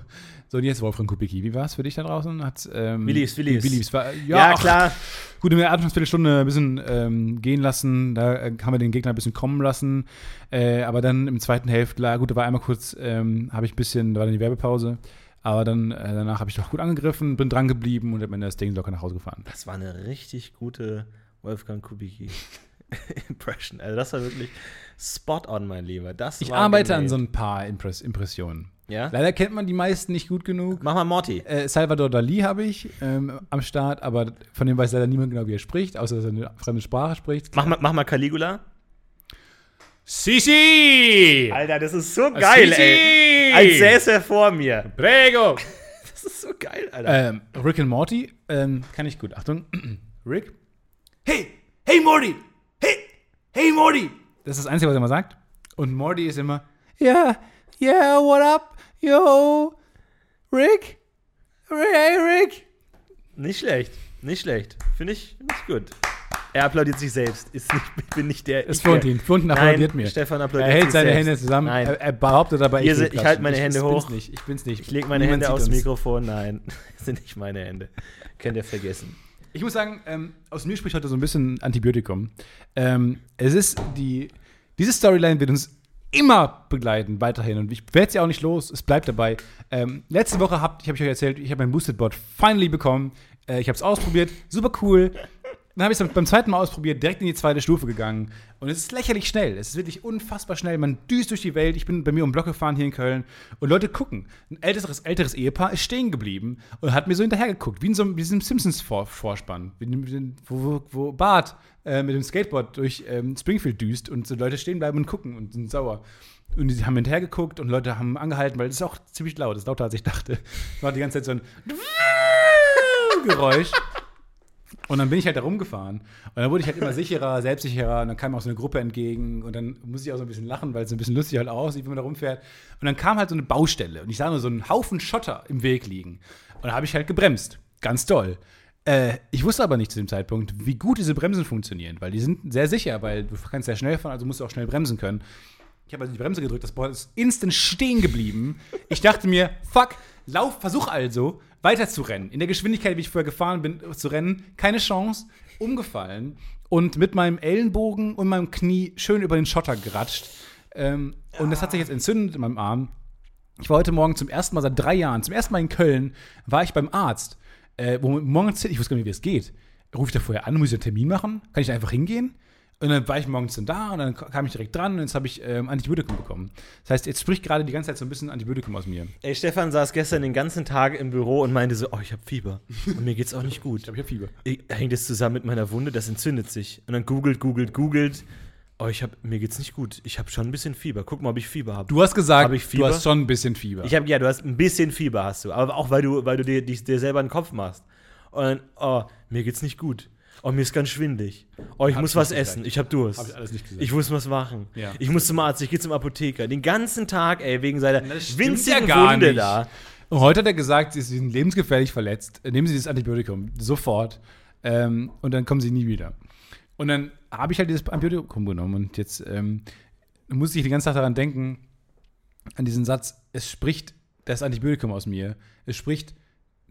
so und jetzt Wolfgang Kubicki, wie war es für dich da draußen? Hat, ähm, lief's? Wie lief's? War, Ja, ach, klar. Gut, in der Anfangsviertelstunde ein bisschen ähm, gehen lassen, da äh, haben wir den Gegner ein bisschen kommen lassen, äh, aber dann im zweiten Hälfte, gut, da war einmal kurz, ähm, habe ich ein bisschen, da war dann die Werbepause, aber dann äh, danach habe ich doch gut angegriffen, bin dran geblieben und am Ende das Ding locker nach Hause gefahren. Das war eine richtig gute Wolfgang Kubicki Impression. Also das war wirklich spot on, mein Lieber. Das Ich war arbeite an genäht. so ein paar Impress Impressionen. Ja? Leider kennt man die meisten nicht gut genug. Mach mal Morty. Äh, Salvador Dali habe ich ähm, am Start, aber von dem weiß leider niemand genau, wie er spricht, außer dass er eine fremde Sprache spricht. Mach mal, mach mal Caligula. Sisi! Alter, das ist so geil, ey. Als säße er vor mir. Prego! Das ist so geil, Alter. Ähm, Rick and Morty ähm, kann ich gut. Achtung. Rick. Hey! Hey, Morty! Hey! Hey, Morty! Das ist das Einzige, was er immer sagt. Und Morty ist immer, yeah, yeah, what up? Yo! Rick? Hey, Rick! Nicht schlecht. Nicht schlecht. Finde ich, find ich gut. Er applaudiert sich selbst. Ist nicht, ich bin nicht der. Es ich, Florentin. Florentin applaudiert Nein, mir. Stefan applaudiert Er hält seine selbst. Hände zusammen. Nein. Er, er behauptet dabei, ich klatschen. halte meine Hände ich, hoch. Ich bin's nicht. Ich bin's nicht. Ich lege meine Niemand Hände aufs. Mikrofon. Nein, das sind nicht meine Hände. Könnt ihr vergessen. Ich muss sagen, ähm, aus mir spricht heute so ein bisschen Antibiotikum. Ähm, es ist die, diese Storyline wird uns immer begleiten, weiterhin. Und ich werde sie auch nicht los, es bleibt dabei. Ähm, letzte Woche habe ich, hab ich euch erzählt, ich habe mein Boosted Bot finally bekommen. Äh, ich habe es ausprobiert, super cool. Dann habe ich es beim zweiten Mal ausprobiert, direkt in die zweite Stufe gegangen. Und es ist lächerlich schnell. Es ist wirklich unfassbar schnell. Man düst durch die Welt. Ich bin bei mir um Block gefahren hier in Köln. Und Leute gucken. Ein älteres, älteres Ehepaar ist stehen geblieben und hat mir so hinterhergeguckt. Wie in so einem, diesem Simpsons-Vorspann. Wo, wo, wo Bart äh, mit dem Skateboard durch ähm, Springfield düst und so Leute stehen bleiben und gucken und sind sauer. Und die haben hinterhergeguckt und Leute haben angehalten, weil es ist auch ziemlich laut. Es ist lauter, als ich dachte. Es war die ganze Zeit so ein Geräusch. Und dann bin ich halt da rumgefahren. Und dann wurde ich halt immer sicherer, selbstsicherer. Und dann kam auch so eine Gruppe entgegen. Und dann musste ich auch so ein bisschen lachen, weil es ein bisschen lustig halt aussieht, wie man da rumfährt. Und dann kam halt so eine Baustelle. Und ich sah nur so einen Haufen Schotter im Weg liegen. Und da habe ich halt gebremst. Ganz doll. Äh, ich wusste aber nicht zu dem Zeitpunkt, wie gut diese Bremsen funktionieren. Weil die sind sehr sicher, weil du kannst sehr schnell fahren, also musst du auch schnell bremsen können. Ich habe also die Bremse gedrückt, das Board ist instant stehen geblieben. Ich dachte mir, fuck, lauf, versuch also weiter zu rennen. In der Geschwindigkeit, wie ich vorher gefahren bin, zu rennen, keine Chance, umgefallen und mit meinem Ellenbogen und meinem Knie schön über den Schotter geratscht. Ähm, Und das hat sich jetzt entzündet in meinem Arm. Ich war heute Morgen zum ersten Mal seit drei Jahren, zum ersten Mal in Köln, war ich beim Arzt. Äh, wo morgens, ich wusste gar nicht, wie es geht. Rufe ich da vorher an, muss ich einen Termin machen? Kann ich da einfach hingehen? Und dann war ich morgens dann da und dann kam ich direkt dran und jetzt habe ich ähm, Antibiotikum bekommen. Das heißt, jetzt spricht gerade die ganze Zeit so ein bisschen Antibiotikum aus mir. Ey, Stefan saß gestern den ganzen Tag im Büro und meinte so, oh, ich habe Fieber. Und mir geht's auch nicht Ich gut. glaube, ich habe Fieber. Ich, hängt das zusammen mit meiner Wunde? Das entzündet sich. Und dann googelt, googelt, googelt. Oh, ich hab, mir geht's nicht gut. Ich habe schon ein bisschen Fieber. Guck mal, ob ich Fieber habe. Du hast gesagt, Hab ich du Fieber? hast schon ein bisschen Fieber. Ich habe ja, du hast ein bisschen Fieber hast du, aber auch weil du, weil du dir, dir selber einen Kopf machst. Und dann, oh, mir geht's nicht gut. Oh, mir ist ganz schwindlig. Oh, ich Hab muss ich was essen. gesagt. Ich habe Durst. Hab ich alles nicht gesagt. Ich muss was machen. Ja. Ich muss zum Arzt. Ich gehe zum Apotheker. Den ganzen Tag, ey, wegen seiner winzigen ja gar Wunde nicht. da. Und heute hat er gesagt, Sie sind lebensgefährlich verletzt. Nehmen Sie dieses Antibiotikum sofort. Ähm, und dann kommen Sie nie wieder. Und dann habe ich halt dieses Antibiotikum genommen. Und jetzt ähm, muss ich den ganzen Tag daran denken, an diesen Satz, es spricht das Antibiotikum aus mir. Es spricht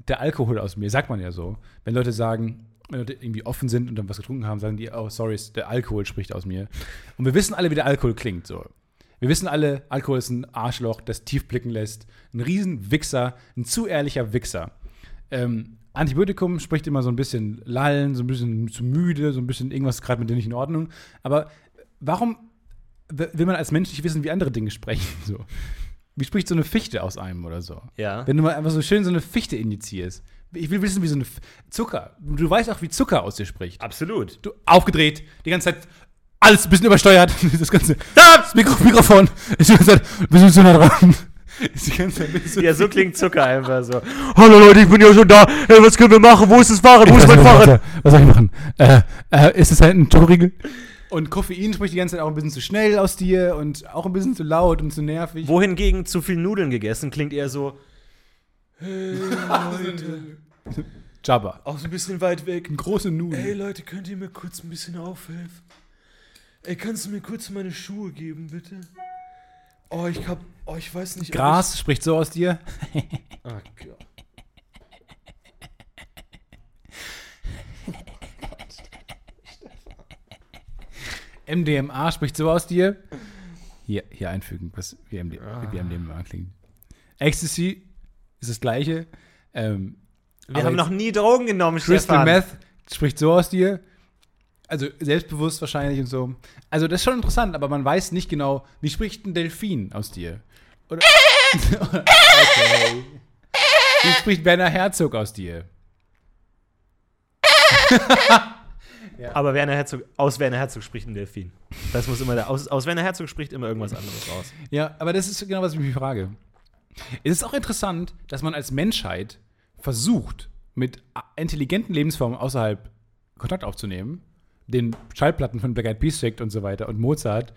der Alkohol aus mir. Sagt man ja so. Wenn Leute sagen, irgendwie offen sind und dann was getrunken haben, sagen die, oh, sorry, der Alkohol spricht aus mir. Und wir wissen alle, wie der Alkohol klingt. So. Wir wissen alle, Alkohol ist ein Arschloch, das tief blicken lässt. Ein riesen Wichser, ein zu ehrlicher Wichser. Ähm, Antibiotikum spricht immer so ein bisschen lallen, so ein bisschen zu müde, so ein bisschen irgendwas gerade mit dir nicht in Ordnung. Aber warum will man als Mensch nicht wissen, wie andere Dinge sprechen? So. Wie spricht so eine Fichte aus einem oder so? Ja. Wenn du mal einfach so schön so eine Fichte injizierst. Ich will wissen, wie so eine F Zucker. Du weißt auch, wie Zucker aus dir spricht. Absolut. Du aufgedreht, die ganze Zeit alles ein bisschen übersteuert. Das ganze das Mikro Mikrofon ist die ganze Zeit ein bisschen zu nah dran. Ist die ganze Zeit ein bisschen Ja, so klingt Zucker einfach so. Hallo Leute, ich bin ja schon da. Hey, was können wir machen? Wo ist das Fahrrad? Wo ist mein Fahrrad? Was soll ich machen? Äh, äh, ist es halt ein Schokoriegel? Und Koffein spricht die ganze Zeit auch ein bisschen zu schnell aus dir und auch ein bisschen zu laut und zu nervig. Wohingegen zu viel Nudeln gegessen klingt eher so, Jabba. auch so ein bisschen weit weg. Eine große Nudel. Ey Leute, könnt ihr mir kurz ein bisschen aufhelfen? Ey, kannst du mir kurz meine Schuhe geben, bitte? Oh, ich hab, oh, ich weiß nicht. Gras spricht so aus dir. Ich, oh Gott. MDMA spricht so aus dir. Hier, hier einfügen, was wie, MD, Ah. wie MDMA klingt. Ecstasy ist das gleiche. Ähm, Wir aber haben noch nie Drogen genommen, Crystal Stefan. Meth spricht so aus dir. Also selbstbewusst wahrscheinlich und so. Also das ist schon interessant, aber man weiß nicht genau, wie spricht ein Delfin aus dir? Oder, okay. Wie spricht Werner Herzog aus dir? Aber Werner Herzog, aus Werner Herzog spricht ein Delfin. Das muss immer der, aus, aus Werner Herzog spricht immer irgendwas anderes raus. Ja, aber das ist genau, was ich mich frage. Es ist auch interessant, dass man als Menschheit versucht, mit intelligenten Lebensformen außerhalb Kontakt aufzunehmen. Den Schallplatten von Black Eyed Peas schickt und so weiter und Mozart.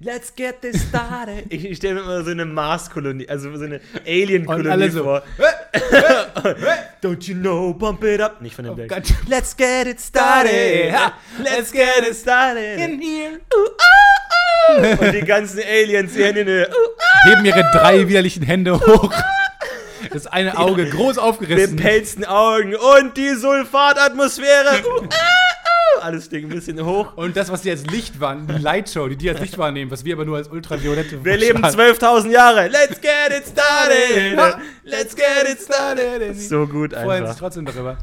Let's get this started. ich ich stelle mir immer so eine Mars-Kolonie, also so eine Alien-Kolonie so, vor. Don't you know, bump it up. Nicht von den Oh Black. Let's get it started. Let's get it started. here. Und die ganzen Aliens, die Hände in die Höhe. Heben ihre drei widerlichen Hände hoch. Das eine Auge groß mit aufgerissen. pelzten Augen und die Sulfatatmosphäre. Uh, ah. Alles Ding ein bisschen hoch. Und das, was die als Licht waren, die Lightshow, die die als Licht wahrnehmen, was wir aber nur als ultraviolette Wir leben Strahl- 12.000 Jahre. Let's get it started. Let's get it started. So gut freuen sich einfach. trotzdem darüber.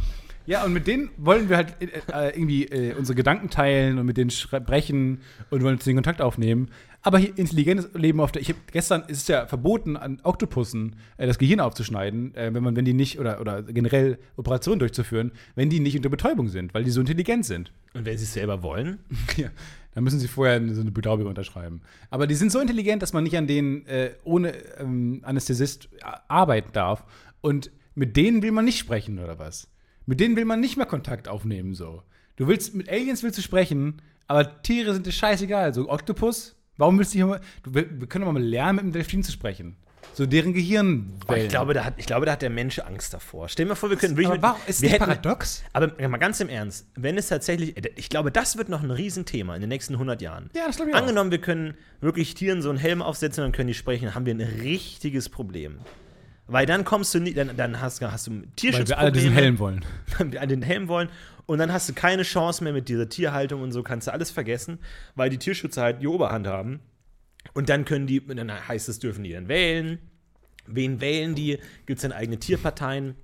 Ja, und mit denen wollen wir halt äh, äh, irgendwie äh, unsere Gedanken teilen und mit denen sprechen und wollen den Kontakt aufnehmen. Aber hier intelligentes Leben auf der. Ich hab, gestern ist es ja verboten, an Oktopussen äh, das Gehirn aufzuschneiden, äh, wenn man, wenn die nicht, oder, oder generell Operationen durchzuführen, wenn die nicht unter Betäubung sind, weil die so intelligent sind. Und wenn sie es selber wollen? Ja, dann müssen sie vorher so eine Betäubung unterschreiben. Aber die sind so intelligent, dass man nicht an denen äh, ohne ähm, Anästhesist arbeiten darf. Und mit denen will man nicht sprechen, oder was? Mit denen will man nicht mehr Kontakt aufnehmen, so. Du willst, mit Aliens willst du sprechen, aber Tiere sind dir scheißegal. So, Oktopus, warum willst du hier mal, du, wir können doch mal lernen, mit einem Delfin zu sprechen. So deren Gehirn. Ich, glaube, da hat, ich glaube, da hat der Mensch Angst davor. Stell dir mal vor, wir können wirklich. aber warum, ist wir das hätten, paradox? Aber ja, mal ganz im Ernst, wenn es tatsächlich, ich glaube, das wird noch ein Riesenthema in den nächsten 100 Jahren. Ja, das glaube ich auch. Angenommen, wir können wirklich Tieren so einen Helm aufsetzen und dann können die sprechen, haben wir ein richtiges Problem. Weil dann kommst du nie, dann, dann hast, hast du Weil Tierschutzprobleme. wir alle diesen Helm wollen. Weil wir alle den Helm wollen. Und dann hast du keine Chance mehr mit dieser Tierhaltung und so, kannst du alles vergessen, weil die Tierschützer halt die Oberhand haben. Und dann können die, dann heißt es, dürfen die dann wählen. Wen wählen die? Gibt es dann eigene Tierparteien?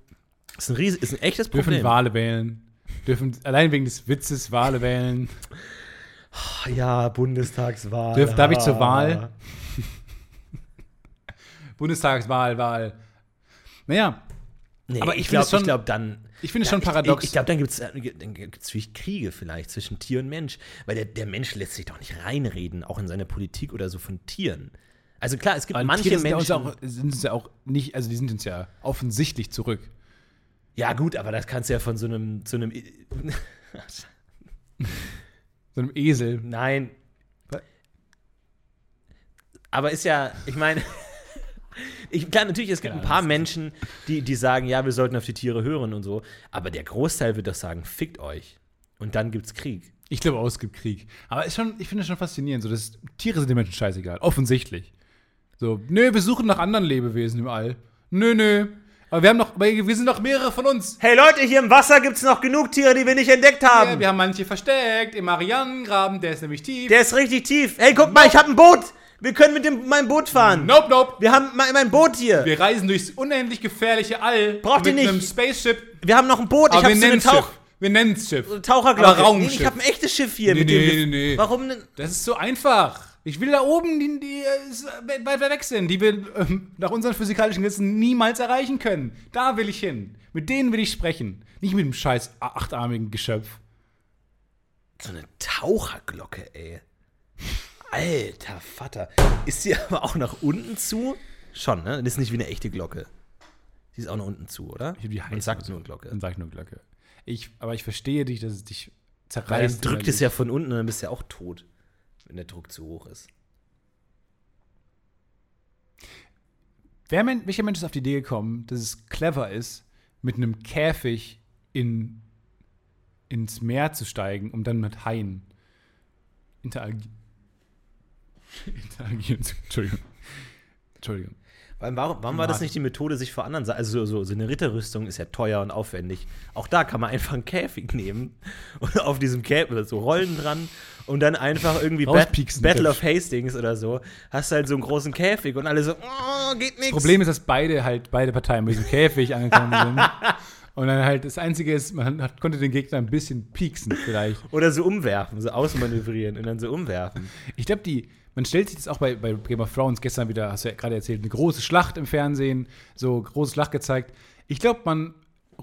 Ist ein, riesen, ist ein echtes Dürfen Problem. Wale wählen. Dürfen allein wegen des Witzes Wale wählen. Ach ja, Bundestagswahl. Dürf- darf ich zur Ah. Wahl? Bundestagswahl, Wahl. Naja, Nee, Aber ich ich glaube, finde es schon- ich glaub, dann. ich finde es Ja, schon paradox. Ich, ich glaube, dann gibt es dann gibt's wirklich Kriege vielleicht zwischen Tier und Mensch. Weil der, der Mensch lässt sich doch nicht reinreden, auch in seine Politik oder so von Tieren. Also klar, es gibt Weil manche Tiere sind ja Menschen. uns auch, sind uns ja auch nicht, also die sind uns ja offensichtlich zurück. Ja, gut, aber das kannst du ja von so einem, so einem. So einem Esel. Nein. Was? Aber ist ja, ich meine. Ich, klar, natürlich, es gibt Ja, ein paar Menschen, die, die sagen, ja, wir sollten auf die Tiere hören und so. Aber der Großteil wird doch sagen, fickt euch. Und dann gibt's Krieg. Ich glaube auch, es gibt Krieg. Aber ist schon, ich finde es schon faszinierend. So, dass Tiere sind den Menschen scheißegal. Offensichtlich. So, nö, wir suchen nach anderen Lebewesen im All. Nö, nö. Aber wir haben noch, wir sind noch mehrere von uns. Hey Leute, hier im Wasser gibt's noch genug Tiere, die wir nicht entdeckt haben. Ja, wir haben manche versteckt. Im Marianengraben, der ist nämlich tief. der ist richtig tief. Hey, guck mal, ich habe ein Boot. Wir können mit dem, meinem Boot fahren. nope, nope. Wir haben mein, mein Boot hier. Wir, Wir reisen durchs unendlich gefährliche All. Braucht ihr mit nicht. einem Spaceship. haben noch ein Boot. Ich Aber habe wir so eine nennen es Tauch Schiff. Wir nennen es Schiff. Taucherglocke. Aber Raumschiff. Nee, ich habe ein echtes Schiff hier. Nee, mit dem nee, wir- nee, nee. Warum denn? Das ist so einfach. Ich will da oben, die, die weit weg sind, die wir ähm, nach unseren physikalischen Gesetzen niemals erreichen können. Da will ich hin. Mit denen will ich sprechen. Nicht mit dem scheiß achtarmigen Geschöpf. So eine Taucherglocke, ey. Alter Vater. Ist sie aber auch nach unten zu? Schon, ne? Das ist nicht wie eine echte Glocke. Die ist auch nach unten zu, oder? Ich die Man heiß sagt nur Glocke. Dann sag ich nur Glocke. Ich, aber ich verstehe dich, dass es dich Weil zerreißt. dann drückt es ja von unten und dann bist du ja auch tot, wenn der Druck zu hoch ist. Wer, welcher Mensch ist auf die Idee gekommen, dass es clever ist, mit einem Käfig in, ins Meer zu steigen, um dann mit Haien interagi interagieren zu Entschuldigung. Entschuldigung. Weil warum, warum war das nicht die Methode, sich vor anderen Also so, so eine Ritterrüstung ist ja teuer und aufwendig. Auch da kann man einfach einen Käfig nehmen und auf diesem Käfig so Rollen dran und dann einfach irgendwie Bat Battle of Hastings oder so. Hast halt so einen großen Käfig und alle so, oh, geht nichts. Problem ist, dass beide halt, beide Parteien mit diesem Käfig angekommen sind. Und dann halt das Einzige ist, man hat, konnte den Gegner ein bisschen pieksen vielleicht. Oder so umwerfen, so ausmanövrieren und dann so umwerfen. Ich glaube, die, man stellt sich das auch bei, bei Game of Thrones gestern wieder, hast du ja gerade erzählt, eine große Schlacht im Fernsehen, so große Schlacht gezeigt. Ich glaube, man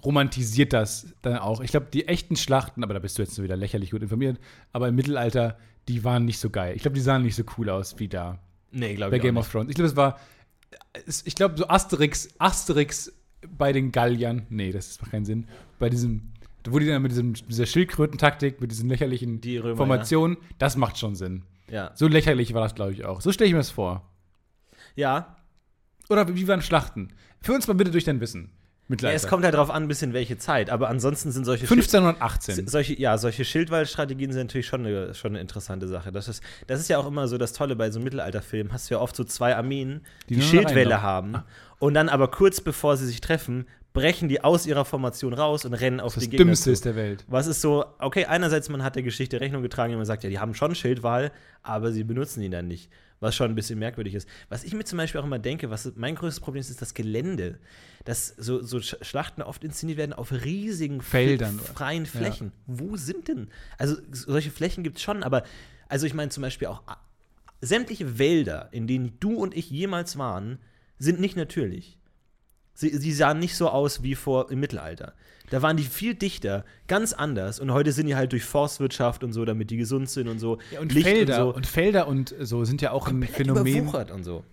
romantisiert das dann auch. Ich glaube, die echten Schlachten, aber da bist du jetzt wieder lächerlich gut informiert, aber im Mittelalter, die waren nicht so geil. Ich glaube, die sahen nicht so cool aus wie da Nee, glaube bei ich Game auch of Thrones. Ich glaube, es war ich glaube, so Asterix, Asterix bei den Galliern, nee, das macht keinen Sinn, bei diesem, wo die dann mit diesem, dieser Schildkrötentaktik, mit diesen lächerlichen Die Römer, Formationen, das macht schon Sinn. Ja. So lächerlich war das, glaube ich, auch. So stelle ich mir das vor. Ja. Oder wie waren Schlachten? Führ uns mal bitte durch dein Wissen. ja. Es kommt halt drauf an, bis in welche Zeit. Aber ansonsten sind solche Schild- 1518. solche, ja, solche Schildwallstrategien sind natürlich schon eine, schon eine interessante Sache. Das ist, das ist ja auch immer so das Tolle bei so Mittelalterfilmen. Hast du ja oft so zwei Armeen, die, Die Schildwälle rein haben. Und dann aber kurz bevor sie sich treffen, brechen die aus ihrer Formation raus und rennen auf Das den Gegner Dümmste zu. ist der Welt. Was ist so, okay, einerseits man hat der Geschichte Rechnung getragen, und man sagt, ja, die haben schon Schildwall, aber sie benutzen ihn dann nicht. Was schon ein bisschen merkwürdig ist. Was ich mir zum Beispiel auch immer denke, was mein größtes Problem ist, ist das Gelände. Dass so, so Sch- Schlachten oft inszeniert werden auf riesigen Feldern. freien Flächen. Wo sind denn? Also solche Flächen gibt es schon, aber also ich meine zum Beispiel auch sämtliche Wälder, in denen du und ich jemals waren, sind nicht natürlich. Sie, sie sahen nicht so aus wie vor im Mittelalter. Da waren die viel dichter, ganz anders. Und heute sind die halt durch Forstwirtschaft und so, damit die gesund sind und so. Ja, und Licht Felder und und, so. Felder und so sind ja auch ein Phänomen. Und so.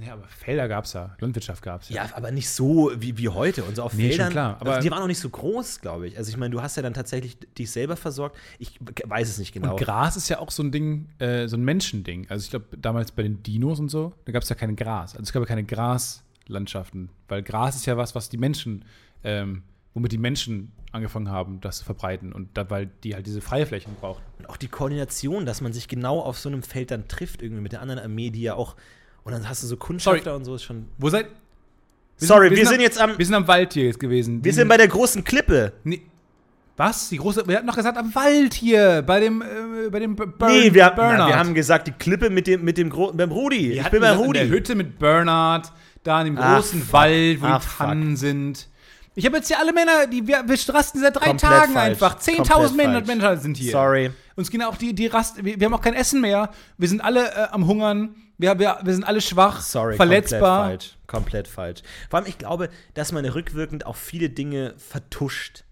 Ja, aber Felder gab es ja. Landwirtschaft gab es ja. Ja, aber nicht so wie, wie heute und so auf Nee, schon Feldern. klar, aber- also die waren auch nicht so groß, glaube ich. Also ich meine, du hast ja dann tatsächlich dich selber versorgt. Ich weiß es nicht genau. Und Gras ist ja auch so ein Ding, äh, so ein Menschending. Also ich glaube, damals bei den Dinos und so, da gab es ja kein Gras. Also es gab ja keine Graslandschaften. Weil Gras ist ja was, was die Menschen, ähm, womit die Menschen angefangen haben, das zu verbreiten. Und da, weil die halt diese Freiflächen brauchten. Und auch die Koordination, dass man sich genau auf so einem Feld dann trifft, irgendwie mit der anderen Armee, die ja auch. Und dann hast du so Kundschafter Sorry. und so, ist schon. Wo seid Sorry, wir am- sind jetzt am- Wir sind am Wald hier jetzt gewesen. Wir sind bei der großen Klippe. Nee. Was? Die große. Wir hatten noch gesagt, am Wald hier, bei dem, äh, bei dem Burn, nee, wir, na, Bernard. wir haben gesagt, die Klippe mit dem, mit dem Gro beim Rudi. Wir ich bin bei Rudi. In der Hütte mit Bernard, da in dem Ach, großen fuck. Wald, wo Ach, die fuck. Tannen sind. Ich habe jetzt hier alle Männer, die wir, wir rasten seit drei Komplett Tagen falsch. einfach. 10.000 Komplett Männer. Menschen sind hier. Sorry. Uns gehen auch die, die Rast, wir, wir haben auch kein Essen mehr. Wir sind alle äh, am Hungern. Wir, wir, wir sind alle schwach, Sorry, verletzbar. komplett falsch. Komplett falsch. Vor allem, ich glaube, dass man rückwirkend auch viele Dinge vertuscht.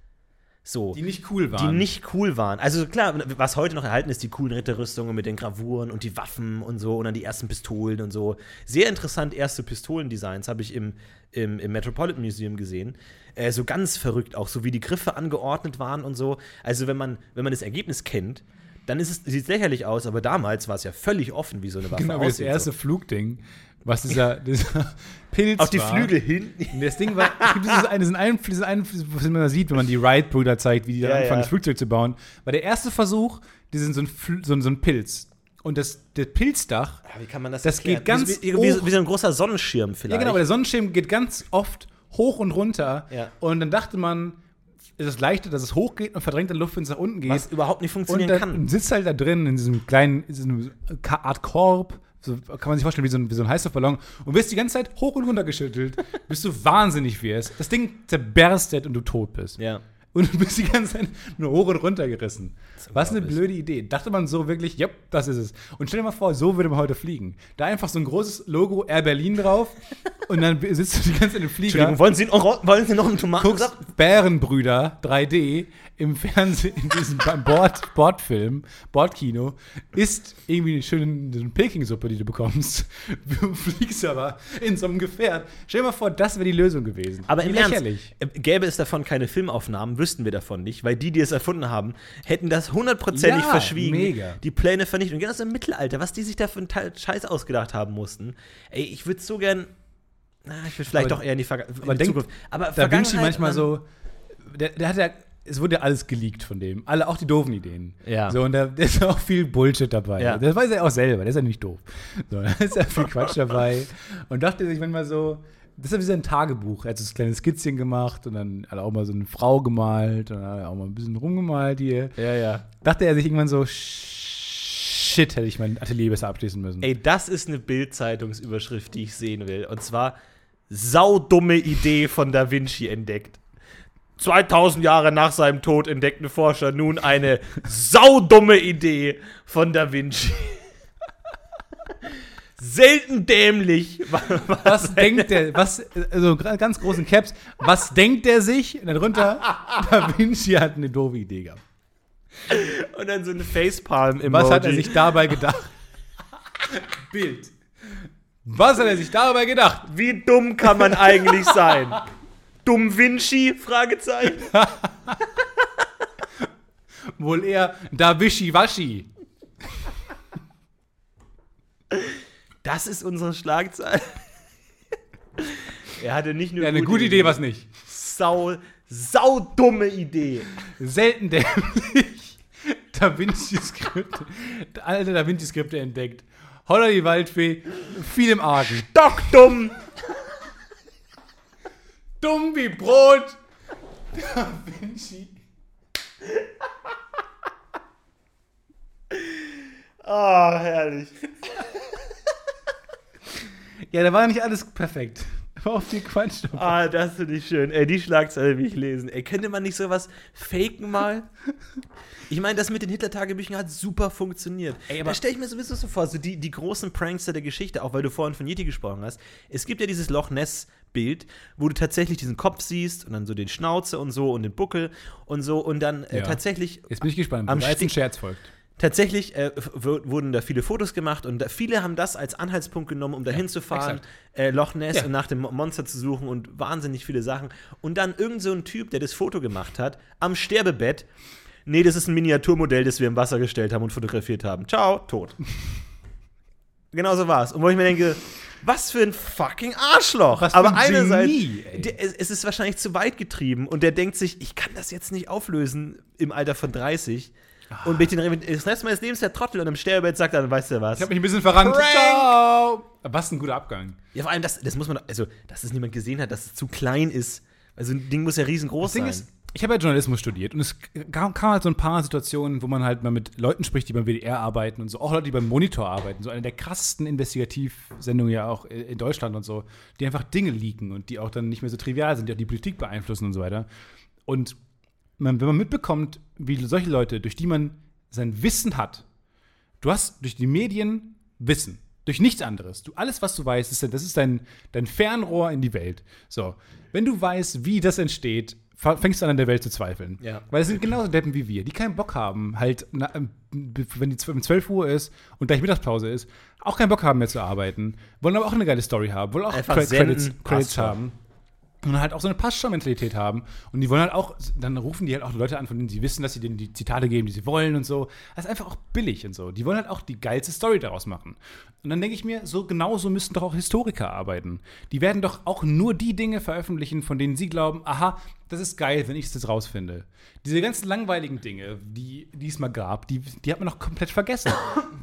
So. Die nicht cool die waren. nicht cool waren. Also klar, was heute noch erhalten ist, die coolen Ritterrüstungen mit den Gravuren und die Waffen und so und dann die ersten Pistolen und so. Sehr interessant, erste Pistolendesigns habe ich im, im, im Metropolitan Museum gesehen. Äh, so ganz verrückt auch, so wie die Griffe angeordnet waren und so. Also wenn man, wenn man das Ergebnis kennt, dann sieht es lächerlich aus, aber damals war es ja völlig offen, wie so eine Waffe Genau, wie das aussieht. erste so. Flugding, was dieser, dieser Pilz Auf die war. Flügel hinten. Und das Ding war, es gibt dieses eine, diesen einen, diesen einen, was man da sieht, wenn man die Wright-Brüder zeigt, wie die da Ja, anfangen, ja. das Flugzeug zu bauen, war der erste Versuch, die sind so ein, Fl- so ein, so ein Pilz. Und das, das Pilzdach, Ja, wie kann man das Das erklären? geht ganz wie, wie, wie, wie so ein großer Sonnenschirm vielleicht. ja genau, aber der Sonnenschirm geht ganz oft hoch und runter. Ja. Und dann dachte man, es ist leichter, dass es hochgeht und verdrängte Luft, wenn es nach unten geht. was überhaupt nicht und funktionieren dann kann. sitzt halt da drin in diesem kleinen, in diesem Art Korb, so kann man sich vorstellen, wie so ein, wie so ein Heißluftballon und wirst die ganze Zeit hoch und runter geschüttelt, bis du wahnsinnig wirst. Das Ding zerberstet und du tot bist. Ja. Und du bist die ganze Zeit nur hoch und runter gerissen. Was eine blöde Idee. Dachte man so wirklich, ja, das ist es. Und stell dir mal vor, so würde man heute fliegen. Da einfach so ein großes Logo Air Berlin drauf und dann sitzt du die ganze Zeit im Flieger. Entschuldigung, wollen Sie, noch, wollen Sie noch einen guckst Bärenbrüder 3D im Fernsehen, in diesem beim Bord, Bordfilm, Bordkino, isst irgendwie eine schöne Peking-Suppe, die du bekommst. Du fliegst aber in so einem Gefährt. Stell dir mal vor, das wäre die Lösung gewesen. Aber im lächerlich. Ernst, äh, gäbe es davon keine Filmaufnahmen, wüssten wir davon nicht, weil die, die es erfunden haben, hätten das hundertprozentig Ja, verschwiegen, mega. die Pläne vernichtet. Und genauso im Mittelalter, was die sich da für einen Scheiß ausgedacht haben mussten. Ey, ich würde so gern, na, ich würde vielleicht Aber- doch eher in die, Verga in aber die denk- Zukunft. Aber Da Vergangenheit manchmal so, der, der hat ja, es wurde ja alles geleakt von dem. Alle, auch die doofen Ideen. Ja. So, und da, da ist auch viel Bullshit dabei. Ja. Das weiß er auch selber, der ist ja nicht doof. So, da ist ja viel Quatsch dabei. Und dachte sich manchmal so, das ist wie so ein Tagebuch. Er hat so ein kleines Skizzchen gemacht und dann hat er auch mal so eine Frau gemalt und dann hat er auch mal ein bisschen rumgemalt hier. Ja, ja. Dachte er sich irgendwann so, shit, hätte ich mein Atelier besser abschließen müssen. Ey, das ist eine Bild-Zeitungsüberschrift, die ich sehen will. Und zwar saudumme Idee von Da Vinci entdeckt. 2000 Jahre nach seinem Tod entdeckten Forscher nun eine saudumme Idee von Da Vinci. Selten dämlich. Was denkt der, was, also ganz großen Caps, was denkt der sich? Und darunter, Da Vinci hat eine doofe Idee gehabt. Und dann so ein Facepalm im Was hat er sich dabei gedacht? Bild. Was hat er sich dabei gedacht? Wie dumm kann man eigentlich sein? Dumm Vinci? Fragezeichen. Wohl eher Da Wischi-Waschi. Das ist unsere Schlagzeile. er hatte nicht nur Ja, eine gute Idee, was nicht. Sau, sau dumme Idee. Selten dämlich. Da Vinci-Skripte. Alte Da Vinci-Skripte entdeckt. Holla die Waldfee, viel im Argen. Stockdumm. Dumm wie Brot. Da Vinci. Ah, herrlich. Ja, da war nicht alles perfekt. War auf die Quatsch. dabei. Ah, das finde ich schön. Ey, die Schlagzeile will ich lesen. Ey, könnte man nicht sowas faken mal? Ich meine, das mit den Hitler-Tagebüchern hat super funktioniert. Ey, aber- da stelle ich mir sowieso so vor, so die, die großen Prankster der Geschichte, auch weil du vorhin von Yeti gesprochen hast. Es gibt ja dieses Loch Ness-Bild, wo du tatsächlich diesen Kopf siehst und dann so den Schnauze und so und den Buckel und so und dann äh, Ja. tatsächlich Jetzt bin ich gespannt, Am ein Scherz folgt. Tatsächlich äh, wurden da viele Fotos gemacht und da, viele haben das als Anhaltspunkt genommen, um da hinzufahren, exakt. äh, Loch Ness Ja. und nach dem Mo- Monster zu suchen und wahnsinnig viele Sachen. Und dann irgend so ein Typ, der das Foto gemacht hat, am Sterbebett. Nee, das ist ein Miniaturmodell, das wir im Wasser gestellt haben und fotografiert haben. Ciao, tot. genau so war's. Und wo ich mir denke, was für ein fucking Arschloch. Was Aber ein einerseits, Genie, der, es, es ist wahrscheinlich zu weit getrieben und der denkt sich, ich kann das jetzt nicht auflösen im Alter von 30. Und bin ich den, das Rest meines Lebens der Trottel und im Sterbebett sagt dann, weißt du was? Ich habe mich ein bisschen verrannt. Ciao. Was ein guter Abgang. Ja, vor allem, das, das muss man, also, dass es niemand gesehen hat, dass es zu klein ist. Also, ein Ding muss ja riesengroß Das Ding sein. ist, ich habe ja Journalismus studiert und es kam, kam halt so ein paar Situationen, wo man halt mal mit Leuten spricht, die beim WDR arbeiten und so, auch Leute, die beim Monitor arbeiten, so eine der krassesten Investigativsendungen ja auch in Deutschland und so, die einfach Dinge leaken und die auch dann nicht mehr so trivial sind, die auch die Politik beeinflussen und so weiter. Und man, wenn man mitbekommt, wie solche Leute, durch die man sein Wissen hat, du hast durch die Medien Wissen. Durch nichts anderes. Du, alles, was du weißt, ist, das ist dein, dein Fernrohr in die Welt. So. Wenn du weißt, wie das entsteht, fängst du an, an der Welt zu zweifeln. Ja. Weil es sind genauso Deppen wie wir, die keinen Bock haben, halt, na, ähm, wenn die 12 12 Uhr ist und gleich Mittagspause ist, auch keinen Bock haben mehr zu arbeiten, wollen aber auch eine geile Story haben, wollen auch Credits, Credits haben. Und halt auch so eine Passt-schon-Mentalität haben. Und die wollen halt auch, dann rufen die halt auch Leute an, von denen sie wissen, dass sie denen die Zitate geben, die sie wollen und so. Das ist einfach auch billig und so. Die wollen halt auch die geilste Story daraus machen. Und dann denke ich mir, so genauso müssten doch auch Historiker arbeiten. Die werden doch auch nur die Dinge veröffentlichen, von denen sie glauben, aha, das ist geil, wenn ich es jetzt rausfinde. Diese ganzen langweiligen Dinge, die, die es mal gab, die, die hat man noch komplett vergessen.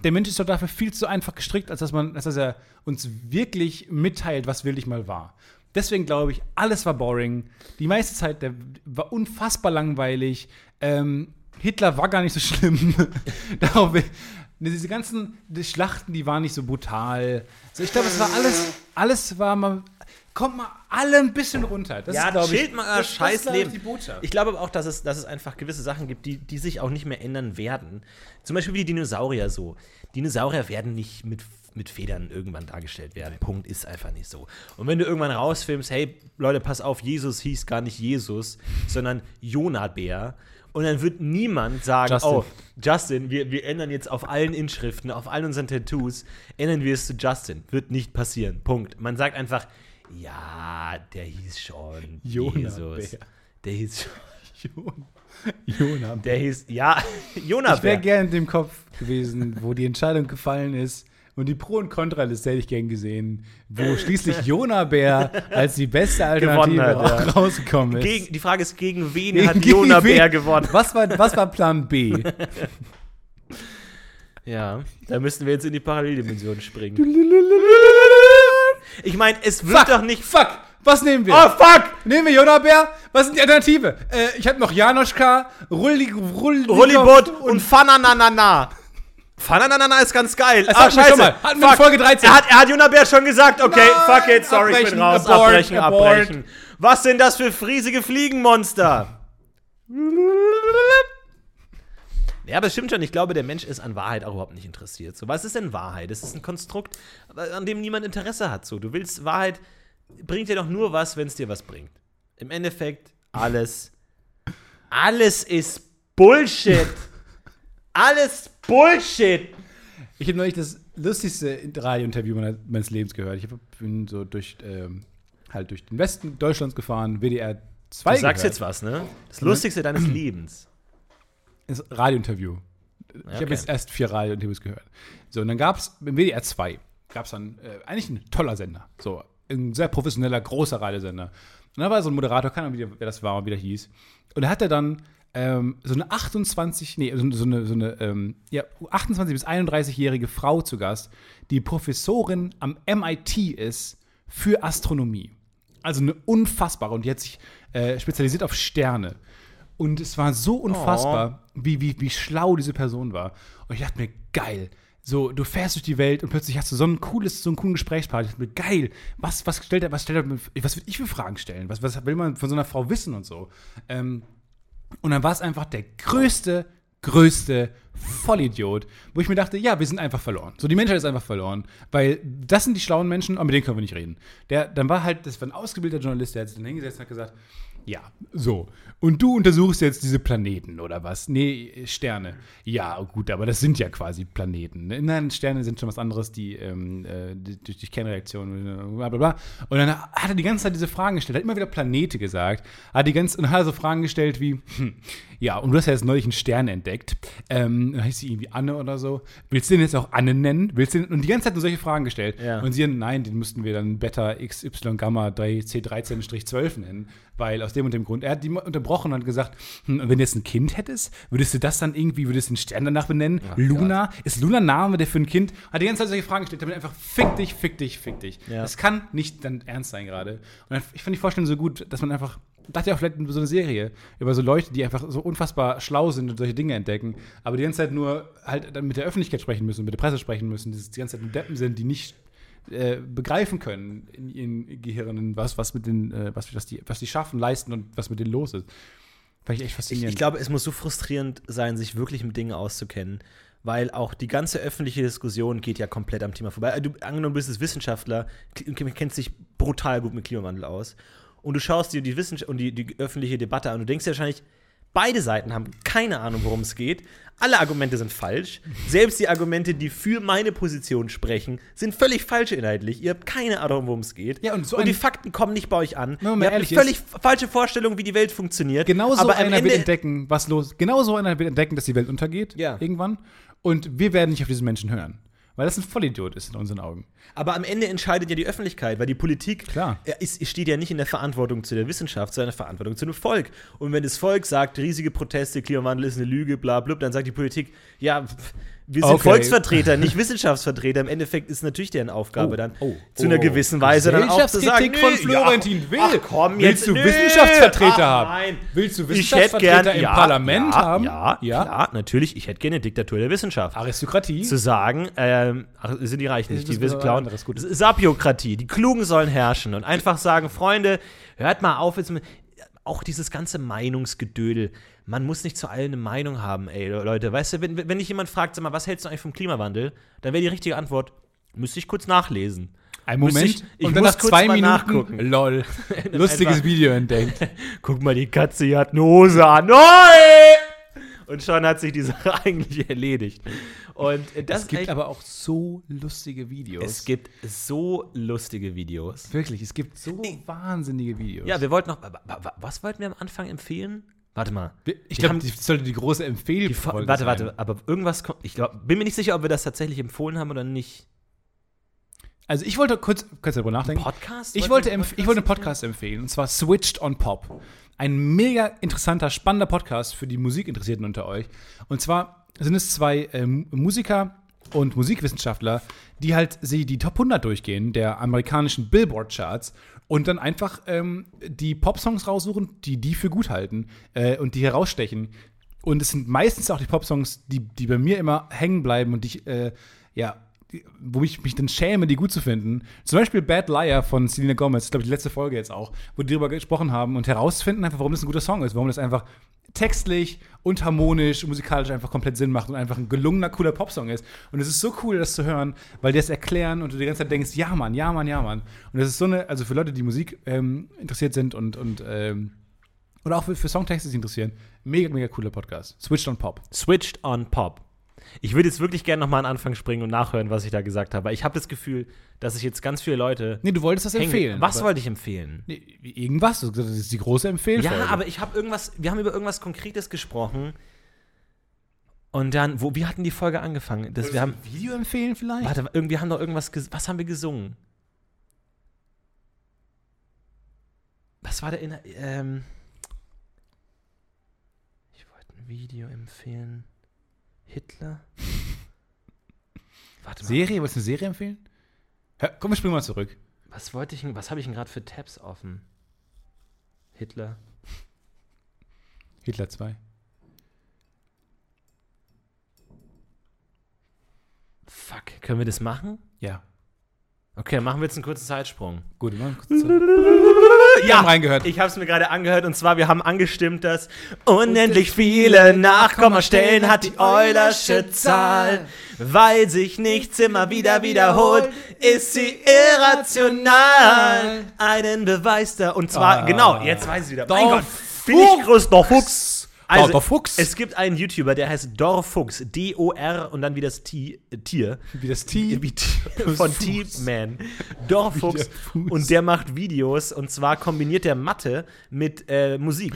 Der Mensch ist doch dafür viel zu einfach gestrickt, als dass, man, als dass er uns wirklich mitteilt, was wirklich mal war. Deswegen glaube ich, alles war boring. Die meiste Zeit der war unfassbar langweilig. Ähm, Hitler war gar nicht so schlimm. Darauf, diese ganzen die Schlachten, die waren nicht so brutal. So, ich glaube, es war alles, alles war mal. Kommt mal alle ein bisschen runter. Das ja, glaub ich, mal das- scheiß Leben. Ich glaube aber auch, dass es, dass es einfach gewisse Sachen gibt, die, die sich auch nicht mehr ändern werden. Zum Beispiel wie die Dinosaurier so. Dinosaurier werden nicht mit, mit Federn irgendwann dargestellt werden. Punkt ist einfach nicht so. Und wenn du irgendwann rausfilmst, hey, Leute, pass auf, Jesus hieß gar nicht Jesus, sondern Jonabär. Und dann wird niemand sagen, Justin. oh, Justin, wir, wir ändern jetzt auf allen Inschriften, auf allen unseren Tattoos, ändern wir es zu Justin. Wird nicht passieren. Punkt. Man sagt einfach, ja, der hieß schon Jonabär. Jesus. Der hieß schon. Jona. Der hieß, ja, Ich wäre Jonabär. gern in dem Kopf gewesen, wo die Entscheidung gefallen ist. Und die Pro- und Kontraliste hätte ich gern gesehen, wo schließlich Jona Bär als die beste Alternative hat, ja. rausgekommen ist. Gegen, die Frage ist, gegen wen Gegen- hat Jonabär wen? gewonnen? Was war, was war Plan B? Ja, da müssten wir jetzt in die Paralleldimension springen. Ich meine, es wird Fuck, doch nicht. Fuck! Was nehmen wir? Oh, fuck! Nehmen wir Jona Bär? Was sind die Alternative? Äh, ich habe noch Janoschka, Rulli, Rulli, Rullibot und Fananana. Fananana ist ganz geil. Das Ah, wir schon mal. Hatten wir in. Folge 13. Er hat, er hat Jonabär schon gesagt, okay, Nein, fuck it, sorry, ich bin raus. abort, abbrechen, abort. abbrechen. Was sind das für friesige Fliegenmonster? Ja, aber es stimmt schon. Ich glaube, der Mensch ist an Wahrheit auch überhaupt nicht interessiert. So, was ist denn Wahrheit? Es ist ein Konstrukt, an dem niemand Interesse hat. So, du willst Wahrheit, bringt dir doch nur was, wenn es dir was bringt. Im Endeffekt alles, alles ist Bullshit. alles Bullshit. Ich habe neulich das lustigste Radiointerview meines Lebens gehört. Ich bin so durch, ähm, halt durch den Westen Deutschlands gefahren, WDR 2 Du sagst gehört. jetzt was, ne? Das Lustigste deines Lebens. Das Radiointerview. Ich okay. habe jetzt erst vier Radiointerviews gehört. So, und dann gab es im WDR 2, gab es dann äh, eigentlich ein toller Sender. So, ein sehr professioneller, großer Radiosender. Und da war so ein Moderator, keine Ahnung, wie- wer das war und wie der hieß. Und da hat er dann ähm, so eine 28, nee, so, so eine, so eine ähm, ja, 28 bis 31-jährige Frau zu Gast, die Professorin am MIT ist für Astronomie. Also eine unfassbare und die hat sich äh, spezialisiert auf Sterne. Und es war so unfassbar, wie, wie, wie schlau diese Person war. Und ich dachte mir, geil. So, du fährst durch die Welt und plötzlich hast du so ein cooles, so einen coolen Gesprächspartner. Ich dachte mir, geil. Was, was stellt er, was stellt er, was will ich für Fragen stellen? Was, was will man von so einer Frau wissen und so? Ähm, und dann war es einfach der größte, größte Vollidiot, wo ich mir dachte, ja, wir sind einfach verloren. So, die Menschheit ist einfach verloren. Weil das sind die schlauen Menschen, aber mit denen können wir nicht reden. Der, dann war halt, das war ein ausgebildeter Journalist, der hat sich dann hingesetzt und hat gesagt, ja, so. Und du untersuchst jetzt diese Planeten oder was? Nee, Sterne. Ja, gut, aber das sind ja quasi Planeten. ne? Nein, Sterne sind schon was anderes, die, ähm, äh, durch die Kernreaktion, bla bla bla. Und dann hat er die ganze Zeit diese Fragen gestellt, hat immer wieder Planete gesagt, hat die ganze, und hat so Fragen gestellt wie, hm, ja, und du hast ja jetzt neulich einen Stern entdeckt. Ähm, heißt sie irgendwie Anne oder so. Willst du den jetzt auch Anne nennen? Willst du den, und die ganze Zeit nur solche Fragen gestellt. Ja. Und sie, nein, den müssten wir dann Beta XY Gamma 3 C13-12 nennen, weil aus dem und dem Grund. Er hat die unterbrochen und hat gesagt, hm, wenn du jetzt ein Kind hättest, würdest du das dann irgendwie, würdest du den Stern danach benennen? Luna? Ist Luna ein Name, der für ein Kind? Hat die ganze Zeit solche Fragen gestellt, damit einfach fick dich, fick dich, fick dich. Ja. Das kann nicht dann ernst sein gerade. Und ich fand die Vorstellung so gut, dass man einfach, dachte ja auch vielleicht so eine Serie über so Leute, die einfach so unfassbar schlau sind und solche Dinge entdecken, aber die ganze Zeit nur halt dann mit der Öffentlichkeit sprechen müssen, mit der Presse sprechen müssen, die die ganze Zeit nur Deppen sind, die nicht äh, begreifen können in ihren Gehirnen, was, was mit den, äh, was, was, die, was die schaffen, leisten und was mit denen los ist. Fand ich echt Ich, faszinierend. ich glaube, es muss so frustrierend sein, sich wirklich mit Dingen auszukennen, weil auch die ganze öffentliche Diskussion geht ja komplett am Thema vorbei. Du, angenommen, du bist Wissenschaftler, kl- kennst dich brutal gut mit Klimawandel aus und du schaust dir die Wissenschaft und die, die öffentliche Debatte an und du denkst dir wahrscheinlich, beide Seiten haben keine Ahnung, worum es geht. Alle Argumente sind falsch. Selbst die Argumente, die für meine Position sprechen, sind völlig falsch inhaltlich. Ihr habt keine Ahnung, worum es geht. Ja, und so und die Fakten kommen nicht bei euch an. Ihr habt eine völlig falsche Vorstellung, wie die Welt funktioniert. Genauso aber am einer Ende wird entdecken, was los Genauso einer wird entdecken, dass die Welt untergeht. Ja. Irgendwann. Und wir werden nicht auf diesen Menschen hören. Weil das ein Vollidiot ist in unseren Augen. Aber am Ende entscheidet ja die Öffentlichkeit, weil die Politik Klar. ist, steht ja nicht in der Verantwortung zu der Wissenschaft, sondern in der Verantwortung zu dem Volk. Und wenn das Volk sagt, riesige Proteste, Klimawandel ist eine Lüge, bla bla, dann sagt die Politik, ja, pf, wir sind Okay. Volksvertreter, nicht Wissenschaftsvertreter. Im Endeffekt ist natürlich deren Aufgabe Oh, dann oh, zu einer oh. gewissen Weise dann auch zu sagen, Gesellschaftskritik von Florentin Will. Ach komm, Willst du nö, Wissenschaftvertreter ach, haben? Nein. Willst du Ich hätte Wissenschaftsvertreter gern, im ja, Parlament ja, haben? Ja, Ja? klar, natürlich. Ich hätte gerne eine Diktatur der Wissenschaft Aristokratie. zu sagen, ähm, ach, sind die reich nicht, die wissen klauen. Sapiokratie, die Klugen sollen herrschen und einfach sagen, Freunde, hört mal auf jetzt mit, auch dieses ganze Meinungsgedödel. Man muss nicht zu allen eine Meinung haben, ey, Leute. Weißt du, wenn, wenn dich jemand fragt, sag mal, was hältst du eigentlich vom Klimawandel, dann wäre die richtige Antwort, müsste ich kurz nachlesen. Ein Moment. ich- ich und dann muss nach zwei Minuten. nachgucken. Lol. Lustiges Video entdeckt. Guck mal, die Katze die hat eine Hose an. Oi! Und schon hat sich die Sache eigentlich erledigt. Und äh, das Es gibt aber auch so lustige Videos. Es gibt so lustige Videos. Wirklich, es gibt so wahnsinnige Videos. Ja, wir wollten noch. wa- wa- Was wollten wir am Anfang empfehlen? Warte mal. Ich glaube, das sollte die große Die, Empfehlfolge warte, sein. warte, aber irgendwas kommt. Ich glaub, bin mir nicht sicher, ob wir das tatsächlich empfohlen haben oder nicht. Also ich wollte kurz, kurz darüber nachdenken. Podcast? Ich wollte, empf ich wollte einen Podcast empfehlen, und zwar Switched on Pop. Ein mega interessanter, spannender Podcast für die Musikinteressierten unter euch. Und zwar sind es zwei ähm, Musiker und Musikwissenschaftler, die halt sie die Top 100 durchgehen, der amerikanischen Billboard-Charts und dann einfach ähm, die Popsongs raussuchen, die die für gut halten äh, und die herausstechen. Und es sind meistens auch die Popsongs, die, die bei mir immer hängen bleiben und die ich, äh, ja, wo ich mich dann schäme, die gut zu finden. Zum Beispiel Bad Liar von Selena Gomez, glaube ich, die letzte Folge jetzt auch, wo die darüber gesprochen haben und herausfinden einfach, warum das ein guter Song ist, warum das einfach textlich und harmonisch und musikalisch einfach komplett Sinn macht und einfach ein gelungener, cooler Popsong ist. Und es ist so cool, das zu hören, weil die das erklären und du die ganze Zeit denkst, ja Mann, ja Mann, ja Mann. Und das ist so eine, also für Leute, die Musik ähm, interessiert sind und, und ähm, oder auch für, für Songtexte sich interessieren, mega, mega cooler Podcast. Switched on Pop. Switched on Pop. Ich würde jetzt wirklich gerne nochmal an den Anfang springen und nachhören, was ich da gesagt habe. Ich habe das Gefühl, dass ich jetzt ganz viele Leute. Nee, du wolltest das empfehlen. Was wollte ich empfehlen? Nee, irgendwas. Das ist die große Empfehlfolge. Ja, aber ich habe irgendwas. Wir haben über irgendwas Konkretes gesprochen. Und dann, wo, wie hatten die Folge angefangen? Das, wir haben, ein Video empfehlen vielleicht? warte, irgendwie haben doch irgendwas, was haben wir gesungen? Was war der in, ähm, ich wollte ein Video empfehlen. Hitler? Warte mal, Serie? Wolltest du eine Serie empfehlen? Hör, komm, wir springen mal zurück. was wollte ich, was habe ich denn gerade für Tabs offen? Hitler. Hitler 2. Fuck, können wir das machen? Ja. Okay, machen wir jetzt einen kurzen Zeitsprung. Gut, wir machen kurz Zeit. Wir haben reingehört. Ich habe es mir gerade angehört und zwar, wir haben angestimmt, dass unendlich viele Nachkommastellen hat die Eulersche Zahl. Weil sich nichts immer wieder wiederholt, ist sie irrational. Einen Beweis da. Und zwar, Ah. genau, jetzt weiß ich wieder. Mein Gott, bin ich groß, Dorf Fuchs. Also, Dorf Fuchs. Es gibt einen YouTuber, der heißt Dorf Fuchs. D-O-R und dann wie das T, äh, Tier. Wie das T. Wie T von. T-Man. Dorfuchs. der. Und der macht Videos und zwar kombiniert der Mathe mit äh, Musik.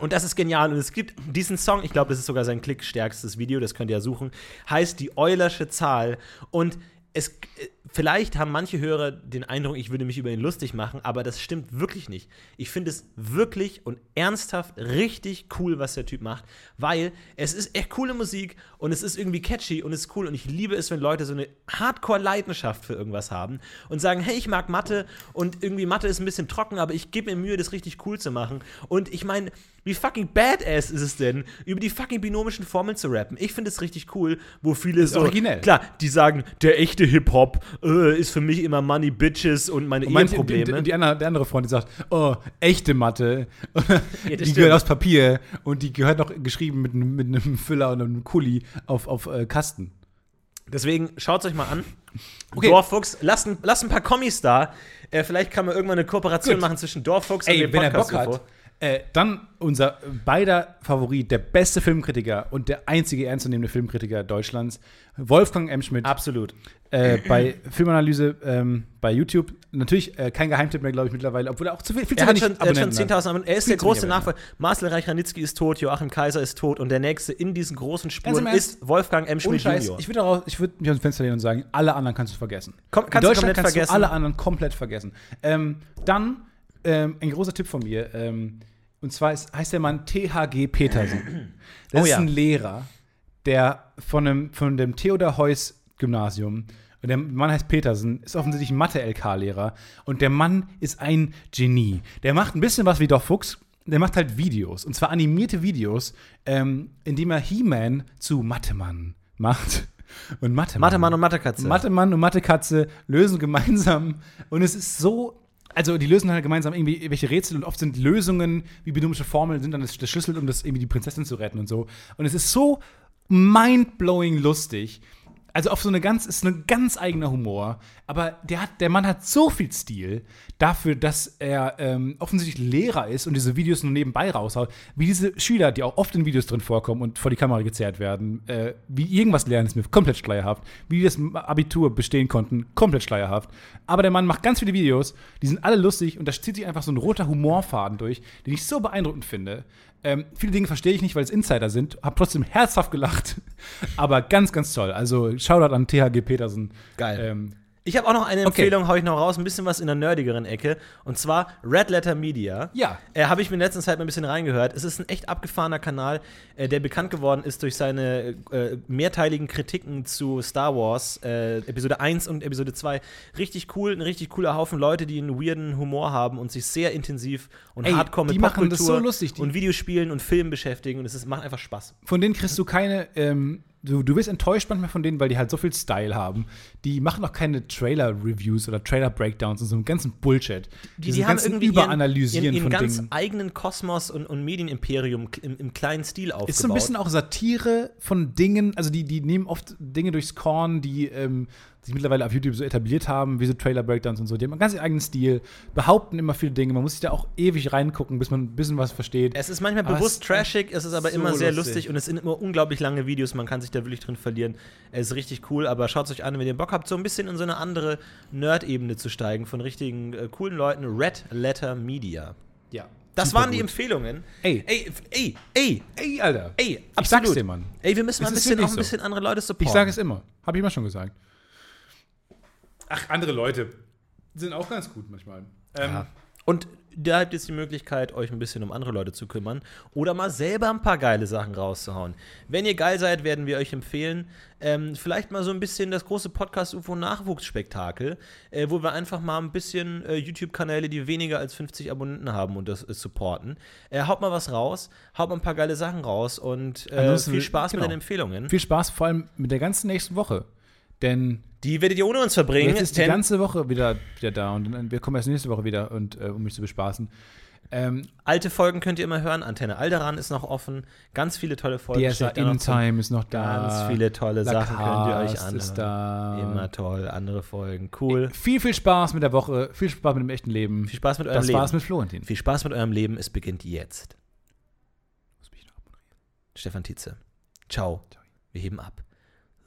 Und das ist genial. Und es gibt diesen Song, ich glaube, das ist sogar sein klickstärkstes Video, das könnt ihr ja suchen, heißt die Eulersche Zahl. Und es, äh, vielleicht haben manche Hörer den Eindruck, ich würde mich über ihn lustig machen, aber das stimmt wirklich nicht. Ich finde es wirklich und ernsthaft richtig cool, was der Typ macht, weil es ist echt coole Musik und es ist irgendwie catchy und es ist cool und ich liebe es, wenn Leute so eine Hardcore-Leidenschaft für irgendwas haben und sagen, hey, ich mag Mathe und irgendwie Mathe ist ein bisschen trocken, aber ich gebe mir Mühe, das richtig cool zu machen. Und ich meine, wie fucking badass ist es denn, über die fucking binomischen Formeln zu rappen? Ich finde es richtig cool, wo viele so. originell. Klar, die sagen, der echte Hip-Hop äh, ist für mich immer Money, Bitches und meine Und Eheprobleme. Und die andere, der andere Freund, die sagt, oh, echte Mathe. die stimmt. gehört aus Papier und die gehört noch geschrieben mit, einem- mit einem Füller und einem Kuli auf, auf äh, Kasten. Deswegen schaut euch mal an. Okay. Dorffuchs, lasst ein, lasst ein paar Kommis da. Äh, vielleicht kann man irgendwann eine Kooperation Gut. machen zwischen Dorffuchs und dem wenn er Podcast Bock hat, äh, dann unser beider Favorit, der beste Filmkritiker und der einzige ernstzunehmende Filmkritiker Deutschlands, Wolfgang M. Schmidt. Absolut. äh, bei Filmanalyse ähm, bei YouTube. Natürlich äh, kein Geheimtipp mehr, glaube ich, mittlerweile, obwohl er auch zu viel, viel zu Er hat wenig schon, er hat schon Abonnenten 10.000 Abonnenten. Er ist der zu große Nachfolger. Marcel Reich-Ranitzky ist tot, Joachim Kaiser ist tot und der nächste in diesen großen Spuren ist Wolfgang M. Schmidt Scheiß, Junior. ich würde würd mich dem Fenster lehnen und sagen, alle anderen kannst du vergessen. Komm, In kannst du Deutschland komplett kannst vergessen. du alle anderen komplett vergessen. Ähm, dann ähm, ein großer Tipp von mir. Ähm, und zwar ist, heißt der Mann THG Petersen. Das Oh ist ja. ein Lehrer, der von dem, von dem Theodor Heuss Gymnasium und der Mann heißt Petersen, ist offensichtlich ein Mathe-LK-Lehrer. Und der Mann ist ein Genie. Der macht ein bisschen was wie Dorf Fuchs. Der macht halt Videos. Und zwar animierte Videos, ähm, indem er He-Man zu Mathe-Mann macht. Und Mathe-Mann. Mathe-Mann und Mathe-Katze. Mathe-Mann und Mathe-Katze lösen gemeinsam. Und es ist so. Also, die lösen halt gemeinsam irgendwie welche Rätsel und oft sind Lösungen wie binomische Formeln sind dann das, Schlüssel, um das irgendwie die Prinzessin zu retten und so. Und es ist so mind-blowing lustig. Also auf so eine ganz, ist ein ganz eigener Humor. Aber der, hat, der Mann hat so viel Stil dafür, dass er ähm, offensichtlich Lehrer ist und diese Videos nur nebenbei raushaut. Wie diese Schüler, die auch oft in Videos drin vorkommen und vor die Kamera gezerrt werden, äh, wie irgendwas lernen, ist mir komplett schleierhaft. Wie die das Abitur bestehen konnten, komplett schleierhaft. Aber der Mann macht ganz viele Videos, die sind alle lustig und da zieht sich einfach so ein roter Humorfaden durch, den ich so beeindruckend finde. Ähm, viele Dinge verstehe ich nicht, weil es Insider sind. Hab trotzdem herzhaft gelacht. Aber ganz, ganz toll. Also Shoutout an THG Petersen. Geil. Ähm, Ich habe auch noch eine Okay. Empfehlung, hau ich noch raus, ein bisschen was in der nerdigeren Ecke. Und zwar Red Letter Media. Ja. Äh, habe ich mir in letzter Zeit mal ein bisschen reingehört. Es ist ein echt abgefahrener Kanal, äh, der bekannt geworden ist durch seine äh, mehrteiligen Kritiken zu Star Wars, äh, Episode 1 und Episode 2. Richtig cool, ein richtig cooler Haufen Leute, die einen weirden Humor haben und sich sehr intensiv und Ey, hardcore mit die machen das Popkultur so lustig, und Videospielen und Filmen beschäftigen. Und es ist, macht einfach Spaß. von denen kriegst du keine, ähm, du, du wirst enttäuscht manchmal von denen, weil die halt so viel Style haben. Die machen auch keine Trailer-Reviews oder Trailer-Breakdowns und so einen ganzen Bullshit. Diesen ganzen Überanalysieren ihren, ihren von ganz Dingen. eigenen Kosmos und, und Medienimperium im, im kleinen Stil aufgebaut. Ist so ein bisschen auch Satire von Dingen, also die, die nehmen oft Dinge durchs Korn, die ähm, sich mittlerweile auf YouTube so etabliert haben, wie so Trailer-Breakdowns und so. Die haben einen ganz eigenen Stil, behaupten immer viele Dinge. Man muss sich da auch ewig reingucken, bis man ein bisschen was versteht. Es ist manchmal Aber bewusst es- trashig, es ist aber so immer sehr lustig. lustig. und es sind immer unglaublich lange Videos, man kann sich da wirklich drin verlieren. Es ist richtig cool, aber schaut es euch an, wenn ihr Bock habt, so ein bisschen in so eine andere Nerd-Ebene zu steigen von richtigen äh, coolen Leuten. Red Letter Media. ja. Das super waren die gut. Empfehlungen. Ey. ey, ey, ey, Ey, Alter. ey, Ich sag's dir, Mann. Ey, wir müssen mal ein bisschen, auch ein so. bisschen andere Leute supporten. Ich sage es immer. Habe ich immer schon gesagt. Ach, andere Leute sind auch ganz gut manchmal. Ähm, Ja. Und da habt ihr jetzt die Möglichkeit, euch ein bisschen um andere Leute zu kümmern oder mal selber ein paar geile Sachen rauszuhauen. Wenn ihr geil seid, werden wir euch empfehlen, ähm, vielleicht mal so ein bisschen das große Podcast-UFO-Nachwuchsspektakel, äh, wo wir einfach mal ein bisschen äh, YouTube-Kanäle, die weniger als 50 Abonnenten haben und das äh, supporten. Äh, haut mal was raus, haut mal ein paar geile Sachen raus und äh, viel Spaß genau. mit den Empfehlungen. Viel Spaß vor allem mit der ganzen nächsten Woche. Denn Die werdet ihr ohne uns verbringen. jetzt ist die ganze Woche wieder, wieder da und dann, wir kommen erst nächste Woche wieder, und, äh, um mich zu bespaßen. Ähm, Alte Folgen könnt ihr immer hören. Antenne Alderan ist noch offen. Ganz viele tolle Folgen. DSA In Time ist noch da. Ganz viele tolle Sachen könnt ihr euch anhören. ist da. Immer toll, andere Folgen. Cool. Viel, viel Spaß mit der Woche. Viel Spaß mit dem echten Leben. Viel Spaß mit eurem das Leben. war's mit Florentin. Viel Spaß mit eurem Leben. Es beginnt jetzt. Stefan Tietze. Ciao. Wir heben ab.